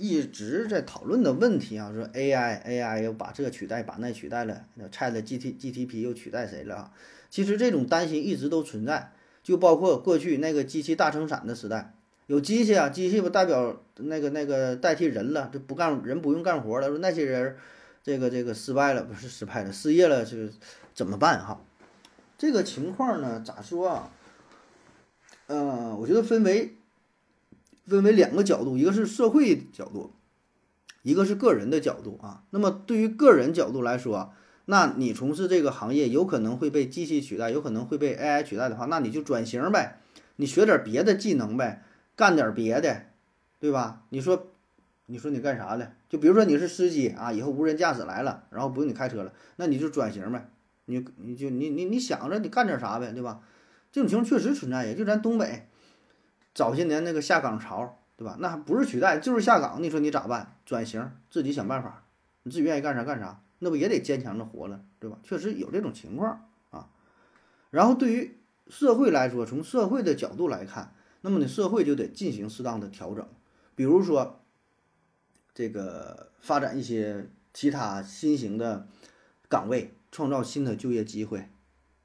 一直在讨论的问题啊。说 AI AI 又把这取代，把那取代了，那 Chat G T G T P 又取代谁了啊？其实这种担心一直都存在，就包括过去那个机器大生产的时代，有机器啊，机器不代表那个那个代替人了，就不干人不用干活了。说那些人这个这个失败了，不是失败了，失业了，是怎么办哈？这个情况呢，咋说啊？呃，我觉得分为分为两个角度，一个是社会角度，一个是个人的角度啊。那么对于个人角度来说，那你从事这个行业有可能会被机器取代，有可能会被 AI 取代的话，那你就转型呗，你学点别的技能呗，干点别的，对吧？你说，你说你干啥的？就比如说你是司机啊，以后无人驾驶来了，然后不用你开车了，那你就转型呗，你你就你你你想着你干点啥呗，对吧？这种情况确实存在呀，就咱东北早些年那个下岗潮，对吧？那还不是取代，就是下岗。你说你咋办？转型，自己想办法，你自己愿意干啥干啥，那不也得坚强着活了，对吧？确实有这种情况啊。然后对于社会来说，从社会的角度来看，那么呢，社会就得进行适当的调整，比如说这个发展一些其他新型的岗位，创造新的就业机会，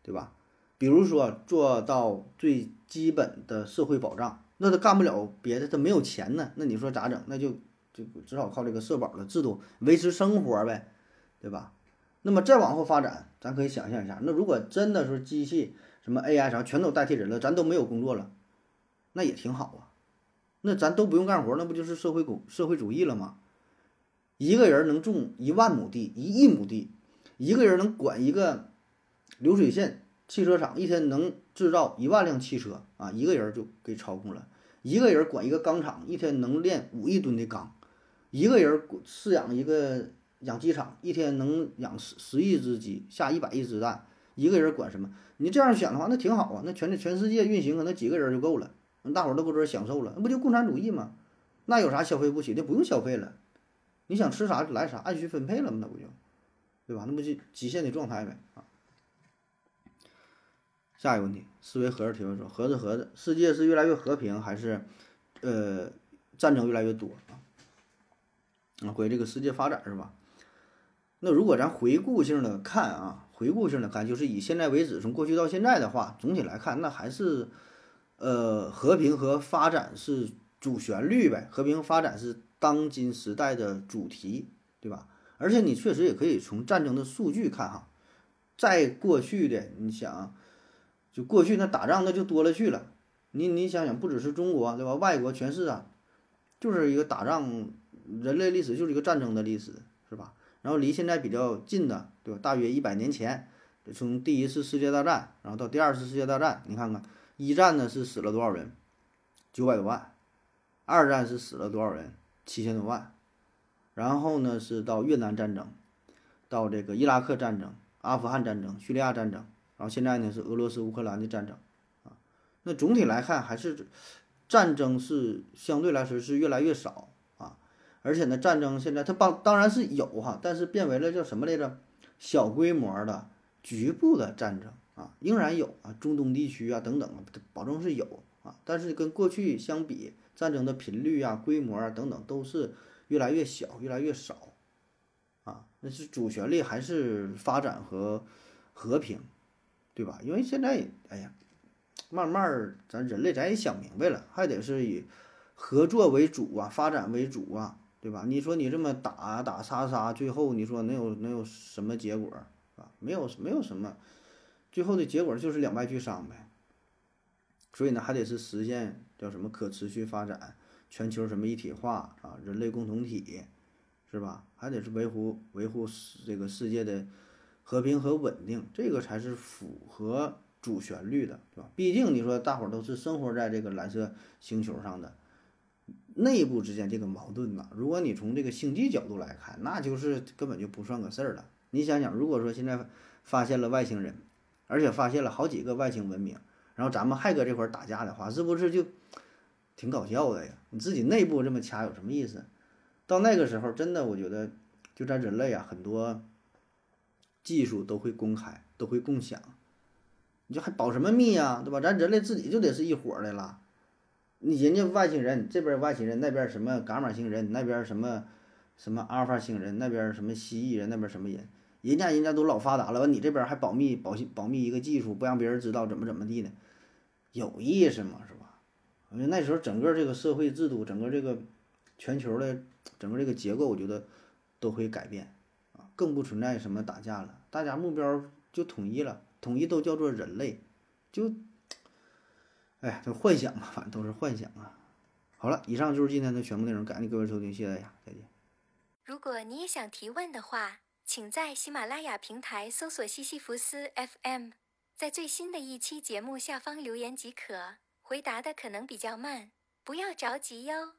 对吧？比如说做到最基本的社会保障，那他干不了别的，他没有钱呢，那你说咋整？那就就只好靠这个社保的制度维持生活呗，对吧？那么再往后发展，咱可以想象一下，那如果真的是机器什么 AI 啥全都代替人了，咱都没有工作了，那也挺好啊，那咱都不用干活，那不就是社会公社会主义了吗？一个人能种一万亩地，一亿亩地，一个人能管一个流水线。汽车厂一天能制造一万辆汽车啊，一个人就给操控了。一个人管一个钢厂，一天能炼五亿吨的钢。一个人饲养一个养鸡场，一天能养十十亿只鸡，下一百亿只蛋。一个人管什么？你这样想的话，那挺好啊。那全全世界运行可能几个人就够了，大伙儿都搁这儿享受了，那不就共产主义吗？那有啥消费不起的？不用消费了，你想吃啥就来啥，按需分配了嘛？那不就，对吧？那不就极限的状态呗啊。下一个问题，思维盒子提问说：“盒子盒子，世界是越来越和平，还是呃战争越来越多啊？”啊，关于这个世界发展是吧？那如果咱回顾性的看啊，回顾性的看，就是以现在为止，从过去到现在的话，总体来看，那还是呃和平和发展是主旋律呗，和平发展是当今时代的主题，对吧？而且你确实也可以从战争的数据看哈，在过去的你想。就过去那打仗那就多了去了，你你想想，不只是中国对吧？外国全是啊，就是一个打仗，人类历史就是一个战争的历史，是吧？然后离现在比较近的，对吧？大约一百年前，从第一次世界大战，然后到第二次世界大战，你看看，一战呢是死了多少人？九百多万，二战是死了多少人？七千多万，然后呢是到越南战争，到这个伊拉克战争、阿富汗战争、叙利亚战争。然后现在呢是俄罗斯乌克兰的战争，啊，那总体来看还是战争是相对来说是越来越少啊，而且呢战争现在它当当然是有哈，但是变为了叫什么来着？小规模的局部的战争啊，仍然有啊，中东地区啊等等，保证是有啊，但是跟过去相比，战争的频率啊、规模啊等等都是越来越小、越来越少啊，那是主旋律还是发展和和平。对吧？因为现在，哎呀，慢慢儿，咱人类咱也想明白了，还得是以合作为主啊，发展为主啊，对吧？你说你这么打打杀杀，最后你说能有能有什么结果啊？没有没有什么，最后的结果就是两败俱伤呗。所以呢，还得是实现叫什么可持续发展，全球什么一体化啊，人类共同体，是吧？还得是维护维护这个世界的。和平和稳定，这个才是符合主旋律的，对吧？毕竟你说大伙儿都是生活在这个蓝色星球上的，内部之间这个矛盾呐，如果你从这个星际角度来看，那就是根本就不算个事儿了。你想想，如果说现在发现了外星人，而且发现了好几个外星文明，然后咱们还搁这块儿打架的话，是不是就挺搞笑的呀？你自己内部这么掐有什么意思？到那个时候，真的我觉得，就咱人类啊，很多。技术都会公开，都会共享，你就还保什么密呀，对吧？咱人类自己就得是一伙的了。你人家外星人这边外星人，那边什么伽马星人，那边什么什么阿尔法星人，那边什么蜥蜴人，那边什么人，人家人家都老发达了，完你这边还保密保保密一个技术，不让别人知道怎么怎么地的，有意思吗？是吧？因为那时候整个这个社会制度，整个这个全球的整个这个结构，我觉得都会改变。更不存在什么打架了，大家目标就统一了，统一都叫做人类，就，哎呀，这幻想嘛，反正都是幻想啊。好了，以上就是今天的全部内容，感谢各位收听，谢谢大家，再见。如果你也想提问的话，请在喜马拉雅平台搜索西西弗斯 FM，在最新的一期节目下方留言即可。回答的可能比较慢，不要着急哟。